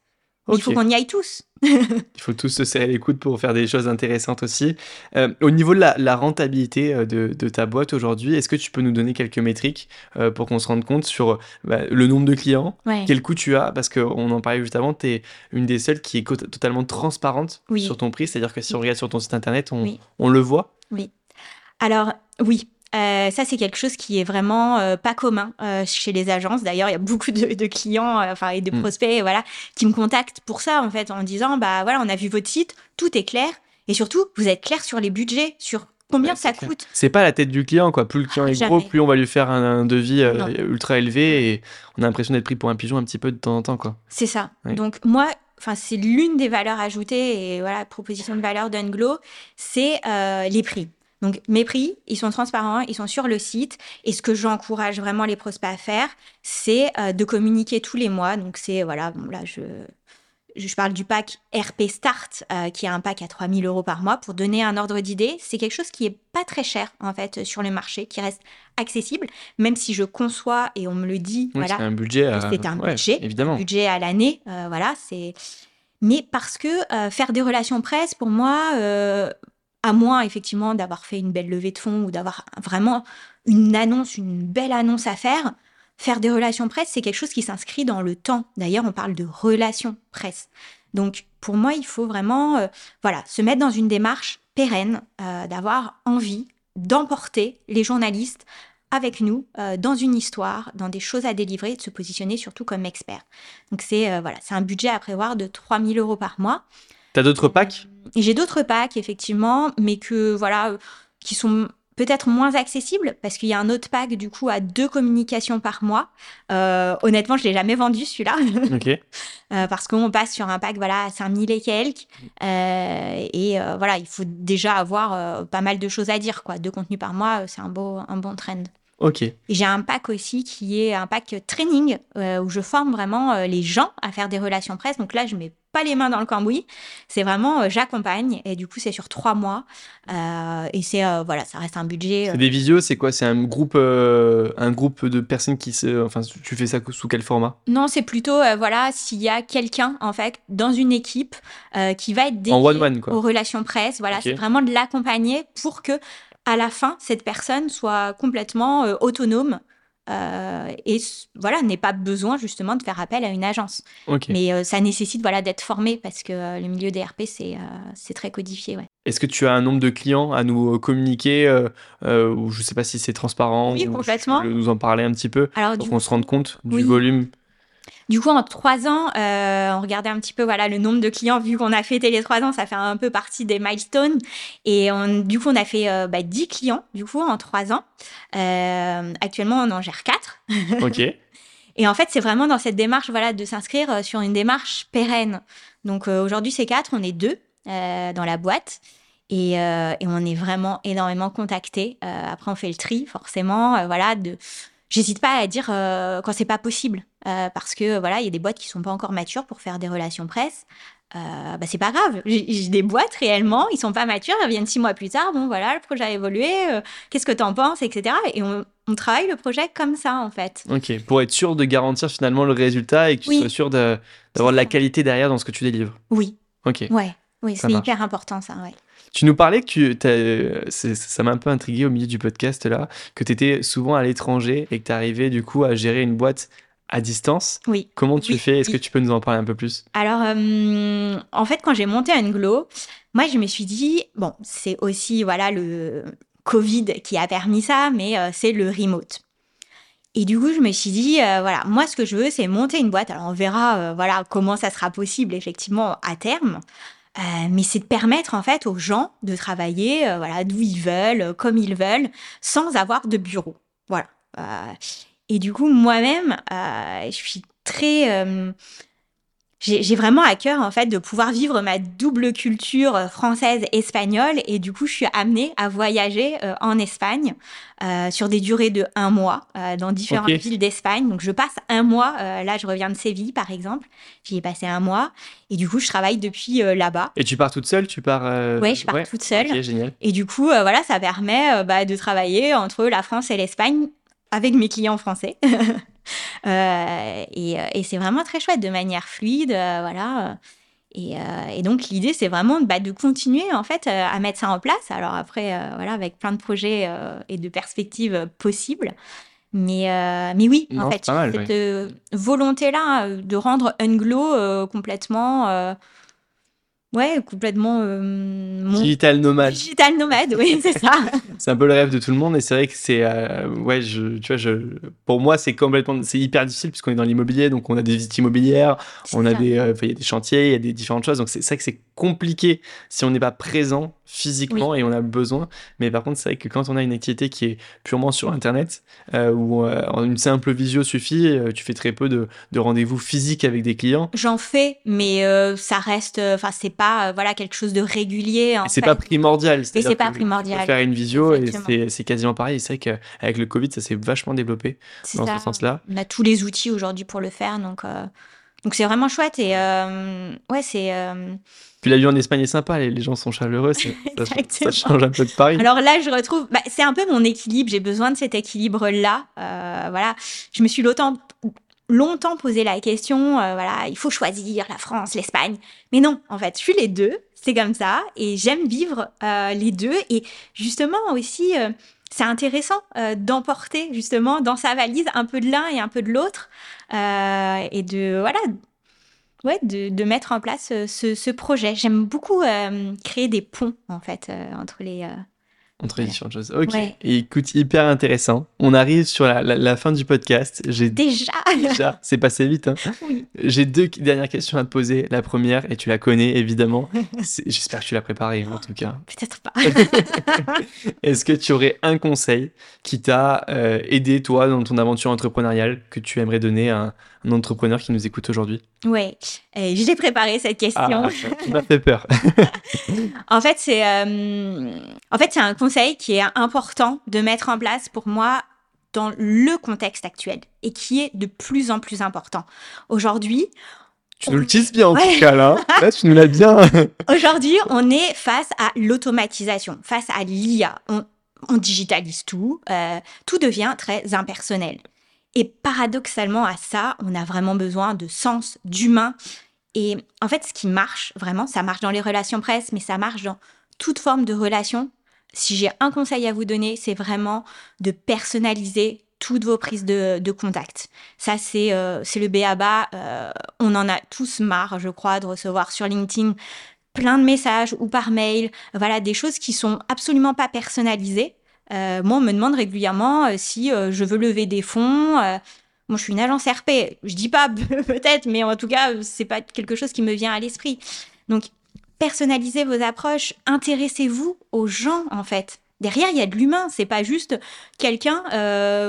Il faut qu'on y aille tous. Il faut tous se serrer les coudes pour faire des choses intéressantes aussi. Euh, au niveau de la, rentabilité euh, de, ta boîte aujourd'hui, est-ce que tu peux nous donner quelques métriques euh, pour qu'on se rende compte sur bah, le nombre de clients, quel coût tu as? Parce qu'on en parlait juste avant, tu es une des seules qui est totalement transparente sur ton prix. C'est-à-dire que si on regarde sur ton site internet, on, on le voit. Oui. Alors, oui, euh, ça, c'est quelque chose qui est vraiment euh, pas commun euh, chez les agences. D'ailleurs, il y a beaucoup de, clients, enfin et de mm. prospects, voilà, qui me contactent pour ça en fait, en disant bah voilà, on a vu votre site, tout est clair, et surtout, vous êtes clair sur les budgets, sur combien ça coûte. C'est pas la tête du client, quoi. Plus le client est gros, plus on va lui faire un, devis ultra élevé, et on a l'impression d'être pris pour un pigeon un petit peu de temps en temps, quoi. C'est ça. Donc moi, enfin c'est l'une des valeurs ajoutées et voilà proposition de valeur d'Unglo, c'est les prix. Donc mes prix, ils sont transparents, ils sont sur le site. Et ce que j'encourage vraiment les prospects à faire, c'est euh, de communiquer tous les mois. Donc c'est, voilà, bon, là, je, je parle du pack RP Start, euh, qui est un pack à 3000 euros par mois. Pour donner un ordre d'idée, c'est quelque chose qui est pas très cher, en fait, sur le marché, qui reste accessible, même si je conçois et on me le dit. voilà, c'est un budget. À... C'est un budget, évidemment. budget à l'année. Euh, voilà, c'est. Mais parce que faire des relations presse, pour moi, à moins effectivement d'avoir fait une belle levée de fonds ou d'avoir vraiment une annonce, une belle annonce à faire, faire des relations presse, c'est quelque chose qui s'inscrit dans le temps. D'ailleurs, on parle de relations presse. Donc, pour moi, il faut vraiment, euh, voilà, se mettre dans une démarche pérenne, euh, d'avoir envie d'emporter les journalistes avec nous euh, dans une histoire, dans des choses à délivrer, de se positionner surtout comme expert. Donc, c'est voilà, c'est un budget à prévoir de 3000 euros par mois. T'as d'autres packs? J'ai d'autres packs, effectivement, mais que, voilà, qui sont peut-être moins accessibles parce qu'il y a un autre pack du coup à deux communications par mois. Euh, honnêtement, je l'ai jamais vendu celui-là. Euh, parce qu'on passe sur un pack voilà à 5000 et quelques euh, et euh, voilà, il faut déjà avoir euh, pas mal de choses à dire quoi. Deux contenus par mois, c'est un beau un bon trend. Ok. J'ai un pack aussi qui est un pack training où je forme vraiment les gens à faire des relations presse. Donc là, je mets pas les mains dans le cambouis. C'est vraiment, euh, j'accompagne et du coup, c'est sur trois mois. Euh, et c'est, euh, voilà, ça reste un budget. C'est des visios, c'est quoi? C'est un groupe, un groupe de personnes qui se. Enfin, tu fais ça sous quel format? Non, c'est plutôt, voilà, s'il y a quelqu'un, en fait, dans une équipe qui va être dédié en one -one, quoi. aux relations presse. Voilà, c'est vraiment de l'accompagner pour que à la fin, cette personne soit complètement autonome euh, et voilà, n'ait pas besoin justement de faire appel à une agence. Mais euh, ça nécessite voilà d'être formé parce que euh, le milieu des RP c'est très codifié. Ouais. Est-ce que tu as un nombre de clients à nous communiquer ou je ne sais pas si c'est transparent Oui, complètement. nous en parler un petit peu Alors, pour qu'on se rende compte du volume? Du coup, en trois ans, euh, on regardait un petit peu voilà le nombre de clients. Vu qu'on a fêté les trois ans, ça fait un peu partie des milestones. Et on, du coup, on a fait euh, bah, 10 clients du coup en trois ans. Euh, actuellement, on en gère quatre. Ok. Et en fait, c'est vraiment dans cette démarche voilà de s'inscrire sur une démarche pérenne. Donc aujourd'hui, c'est quatre, on est deux dans la boîte. Et, et, on est vraiment énormément contactés. après, on fait le tri, forcément, voilà, de, j'hésite pas à dire euh, quand c'est pas possible euh, parce que voilà il y a des boîtes qui sont pas encore matures pour faire des relations presse. Euh, bah c'est pas grave. J'ai des boîtes réellement ils sont pas matures elles viennent six mois plus tard bon voilà le projet a évolué euh, qu'est-ce que t'en penses etc et on, on, travaille le projet comme ça en fait. Ok. Pour être sûr de garantir finalement le résultat et que tu sois sûr d'avoir de, la qualité derrière dans ce que tu délivres. Oui. Ok. Ouais. Oui c'est hyper important ça ouais tu nous parlais que tu ça m'a un peu intrigué au milieu du podcast là, que tu étais souvent à l'étranger et que tu arrivais du coup à gérer une boîte à distance. Oui. Comment tu fais? Est-ce que tu peux nous en parler un peu plus? Alors, euh, en fait, quand j'ai monté Unglo, moi, je me suis dit, bon, c'est aussi voilà le Covid qui a permis ça, mais euh, c'est le remote. Et du coup, je me suis dit, euh, voilà, moi, ce que je veux, c'est monter une boîte. Alors, on verra, voilà, comment ça sera possible, effectivement, à terme. Euh, mais c'est de permettre en fait aux gens de travailler euh, voilà d'où ils veulent, euh, comme ils veulent, sans avoir de bureau. Voilà. et du coup, moi-même, je suis très j'ai vraiment à cœur en fait de pouvoir vivre ma double culture euh, française espagnole et du coup je suis amenée à voyager euh, en Espagne euh, sur des durées de un mois euh, dans différentes villes d'Espagne. Donc je passe un mois. Euh, là je reviens de Séville par exemple. J'y ai passé un mois et du coup je travaille depuis là-bas. Et tu pars toute seule? Tu pars Oui, je pars toute seule. Ok, génial. Et du coup voilà ça permet bah, de travailler entre la France et l'Espagne avec mes clients français. Euh, et, euh, et c'est vraiment très chouette, de manière fluide, euh, voilà. Et, et, donc l'idée, c'est vraiment bah, de continuer en fait à mettre ça en place. Alors après, voilà, avec plein de projets et de perspectives possibles. Mais, mais oui, en fait, cette volonté-là de rendre Unglow complètement Ouais, complètement. Euh, digital nomade. Digital nomade, oui, c'est ça. c'est un peu le rêve de tout le monde et c'est vrai que c'est. Euh, ouais, je, tu vois, je, pour moi, c'est complètement. C'est hyper difficile puisqu'on est dans l'immobilier, donc on a des visites immobilières, on a des, euh, il y a des chantiers, il y a des différentes choses. Donc c'est vrai que c'est compliqué si on n'est pas présent physiquement et on a besoin. Mais par contre, c'est vrai que quand on a une activité qui est purement sur Internet, où une simple visio suffit, tu fais très peu de, de rendez-vous physiques avec des clients. J'en fais, mais ça reste, enfin, c'est pas voilà quelque chose de régulier. C'est pas primordial. Et c'est pas primordial. Faire une visio et c'est quasiment pareil. C'est vrai qu'avec le Covid, ça s'est vachement développé dans ce sens-là. On a tous les outils aujourd'hui pour le faire, donc donc c'est vraiment chouette et ouais c'est puis la vie en Espagne est sympa, les, gens sont chaleureux, ça, ça, change un peu de Paris. Alors là, je retrouve, bah, c'est un peu mon équilibre, j'ai besoin de cet équilibre-là. Euh, voilà, je me suis longtemps, longtemps posé la question, euh, voilà, il faut choisir la France, l'Espagne. Mais non, en fait, je suis les deux, c'est comme ça, et j'aime vivre euh, les deux. Et justement aussi, c'est intéressant d'emporter justement dans sa valise un peu de l'un et un peu de l'autre, et de voilà ouais, de, mettre en place euh, ce, projet. J'aime beaucoup euh, créer des ponts, en fait, euh, entre les... entre les différentes choses. Ok. écoute, hyper intéressant. On arrive sur la, la, fin du podcast. J'ai déjà. Déjà. C'est passé vite. Hein. Oui. J'ai deux dernières questions à te poser. La première, et tu la connais évidemment. J'espère que tu l'as préparée en tout cas. Peut-être pas. Est-ce que tu aurais un conseil qui t'a aidé toi dans ton aventure entrepreneuriale que tu aimerais donner à un entrepreneur qui nous écoute aujourd'hui Oui, j'ai préparé cette question. Ah, tu m'as fait peur. en fait, c'est euh, en fait, un conseil qui est important de mettre en place pour moi dans le contexte actuel et qui est de plus en plus important. Aujourd'hui, tu nous le tises bien en tout cas là. Là, tu nous l'as bien. Aujourd'hui, on est face à l'automatisation, face à l'IA. On, on, digitalise tout, euh, tout devient très impersonnel. Et paradoxalement à ça, on a vraiment besoin de sens, d'humain. Et en fait, ce qui marche vraiment, ça marche dans les relations presse, mais ça marche dans toute forme de relation. Si j'ai un conseil à vous donner, c'est vraiment de personnaliser toutes vos prises de, contact. Ça, c'est euh, le béaba. Euh, on en a tous marre, je crois, de recevoir sur LinkedIn plein de messages ou par mail, voilà, des choses qui sont absolument pas personnalisées. Euh, moi, on me demande régulièrement euh, si euh, je veux lever des fonds. moi, je suis une agence RP. Je dis pas peut-être, mais en tout cas, c'est pas quelque chose qui me vient à l'esprit. Donc, personnalisez vos approches, intéressez-vous aux gens en fait. Derrière, il y a de l'humain. C'est pas juste quelqu'un,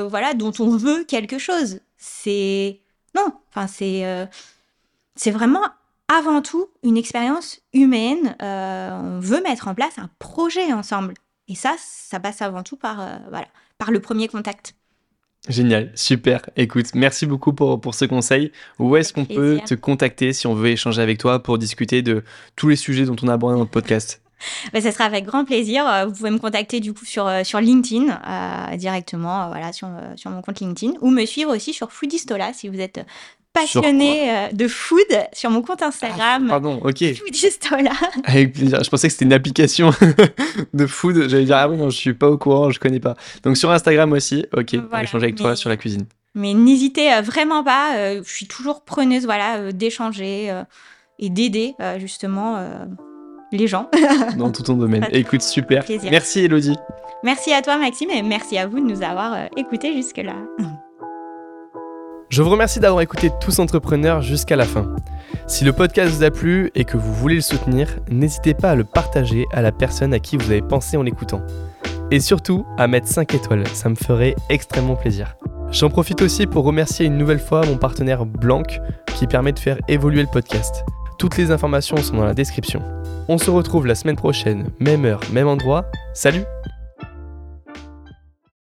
voilà, dont on veut quelque chose. C'est non. Enfin, c'est c'est vraiment avant tout une expérience humaine. on veut mettre en place un projet ensemble. Et ça, ça passe avant tout par, euh, voilà, par le premier contact. Génial, super. Écoute, merci beaucoup pour, pour ce conseil. Où est-ce qu'on peut te contacter si on veut échanger avec toi pour discuter de tous les sujets dont on a abordé dans notre podcast? Bah, ça sera avec grand plaisir. Euh, vous pouvez me contacter du coup sur, euh, sur LinkedIn directement, voilà, sur, sur mon compte LinkedIn, ou me suivre aussi sur Foodistola si vous êtes passionné euh, de food sur mon compte Instagram. Ah, pardon, ok. Foodistola. Avec plaisir. Je pensais que c'était une application de food. J'allais dire, ah oui, non, je suis pas au courant, je connais pas. Donc sur Instagram aussi, ok, on va échanger avec toi sur la cuisine. Mais n'hésitez euh, vraiment pas, euh, je suis toujours preneuse voilà, d'échanger et d'aider justement les gens. Dans tout ton domaine. Écoute, super. Merci Elodie. Merci à toi Maxime et merci à vous de nous avoir euh, écoutés jusque-là. Je vous remercie d'avoir écouté Tous Entrepreneurs jusqu'à la fin. Si le podcast vous a plu et que vous voulez le soutenir, n'hésitez pas à le partager à la personne à qui vous avez pensé en l'écoutant. Et surtout, à mettre 5 étoiles, ça me ferait extrêmement plaisir. J'en profite aussi pour remercier une nouvelle fois mon partenaire Blanc qui permet de faire évoluer le podcast. Toutes les informations sont dans la description. On se retrouve la semaine prochaine, même heure, même endroit. Salut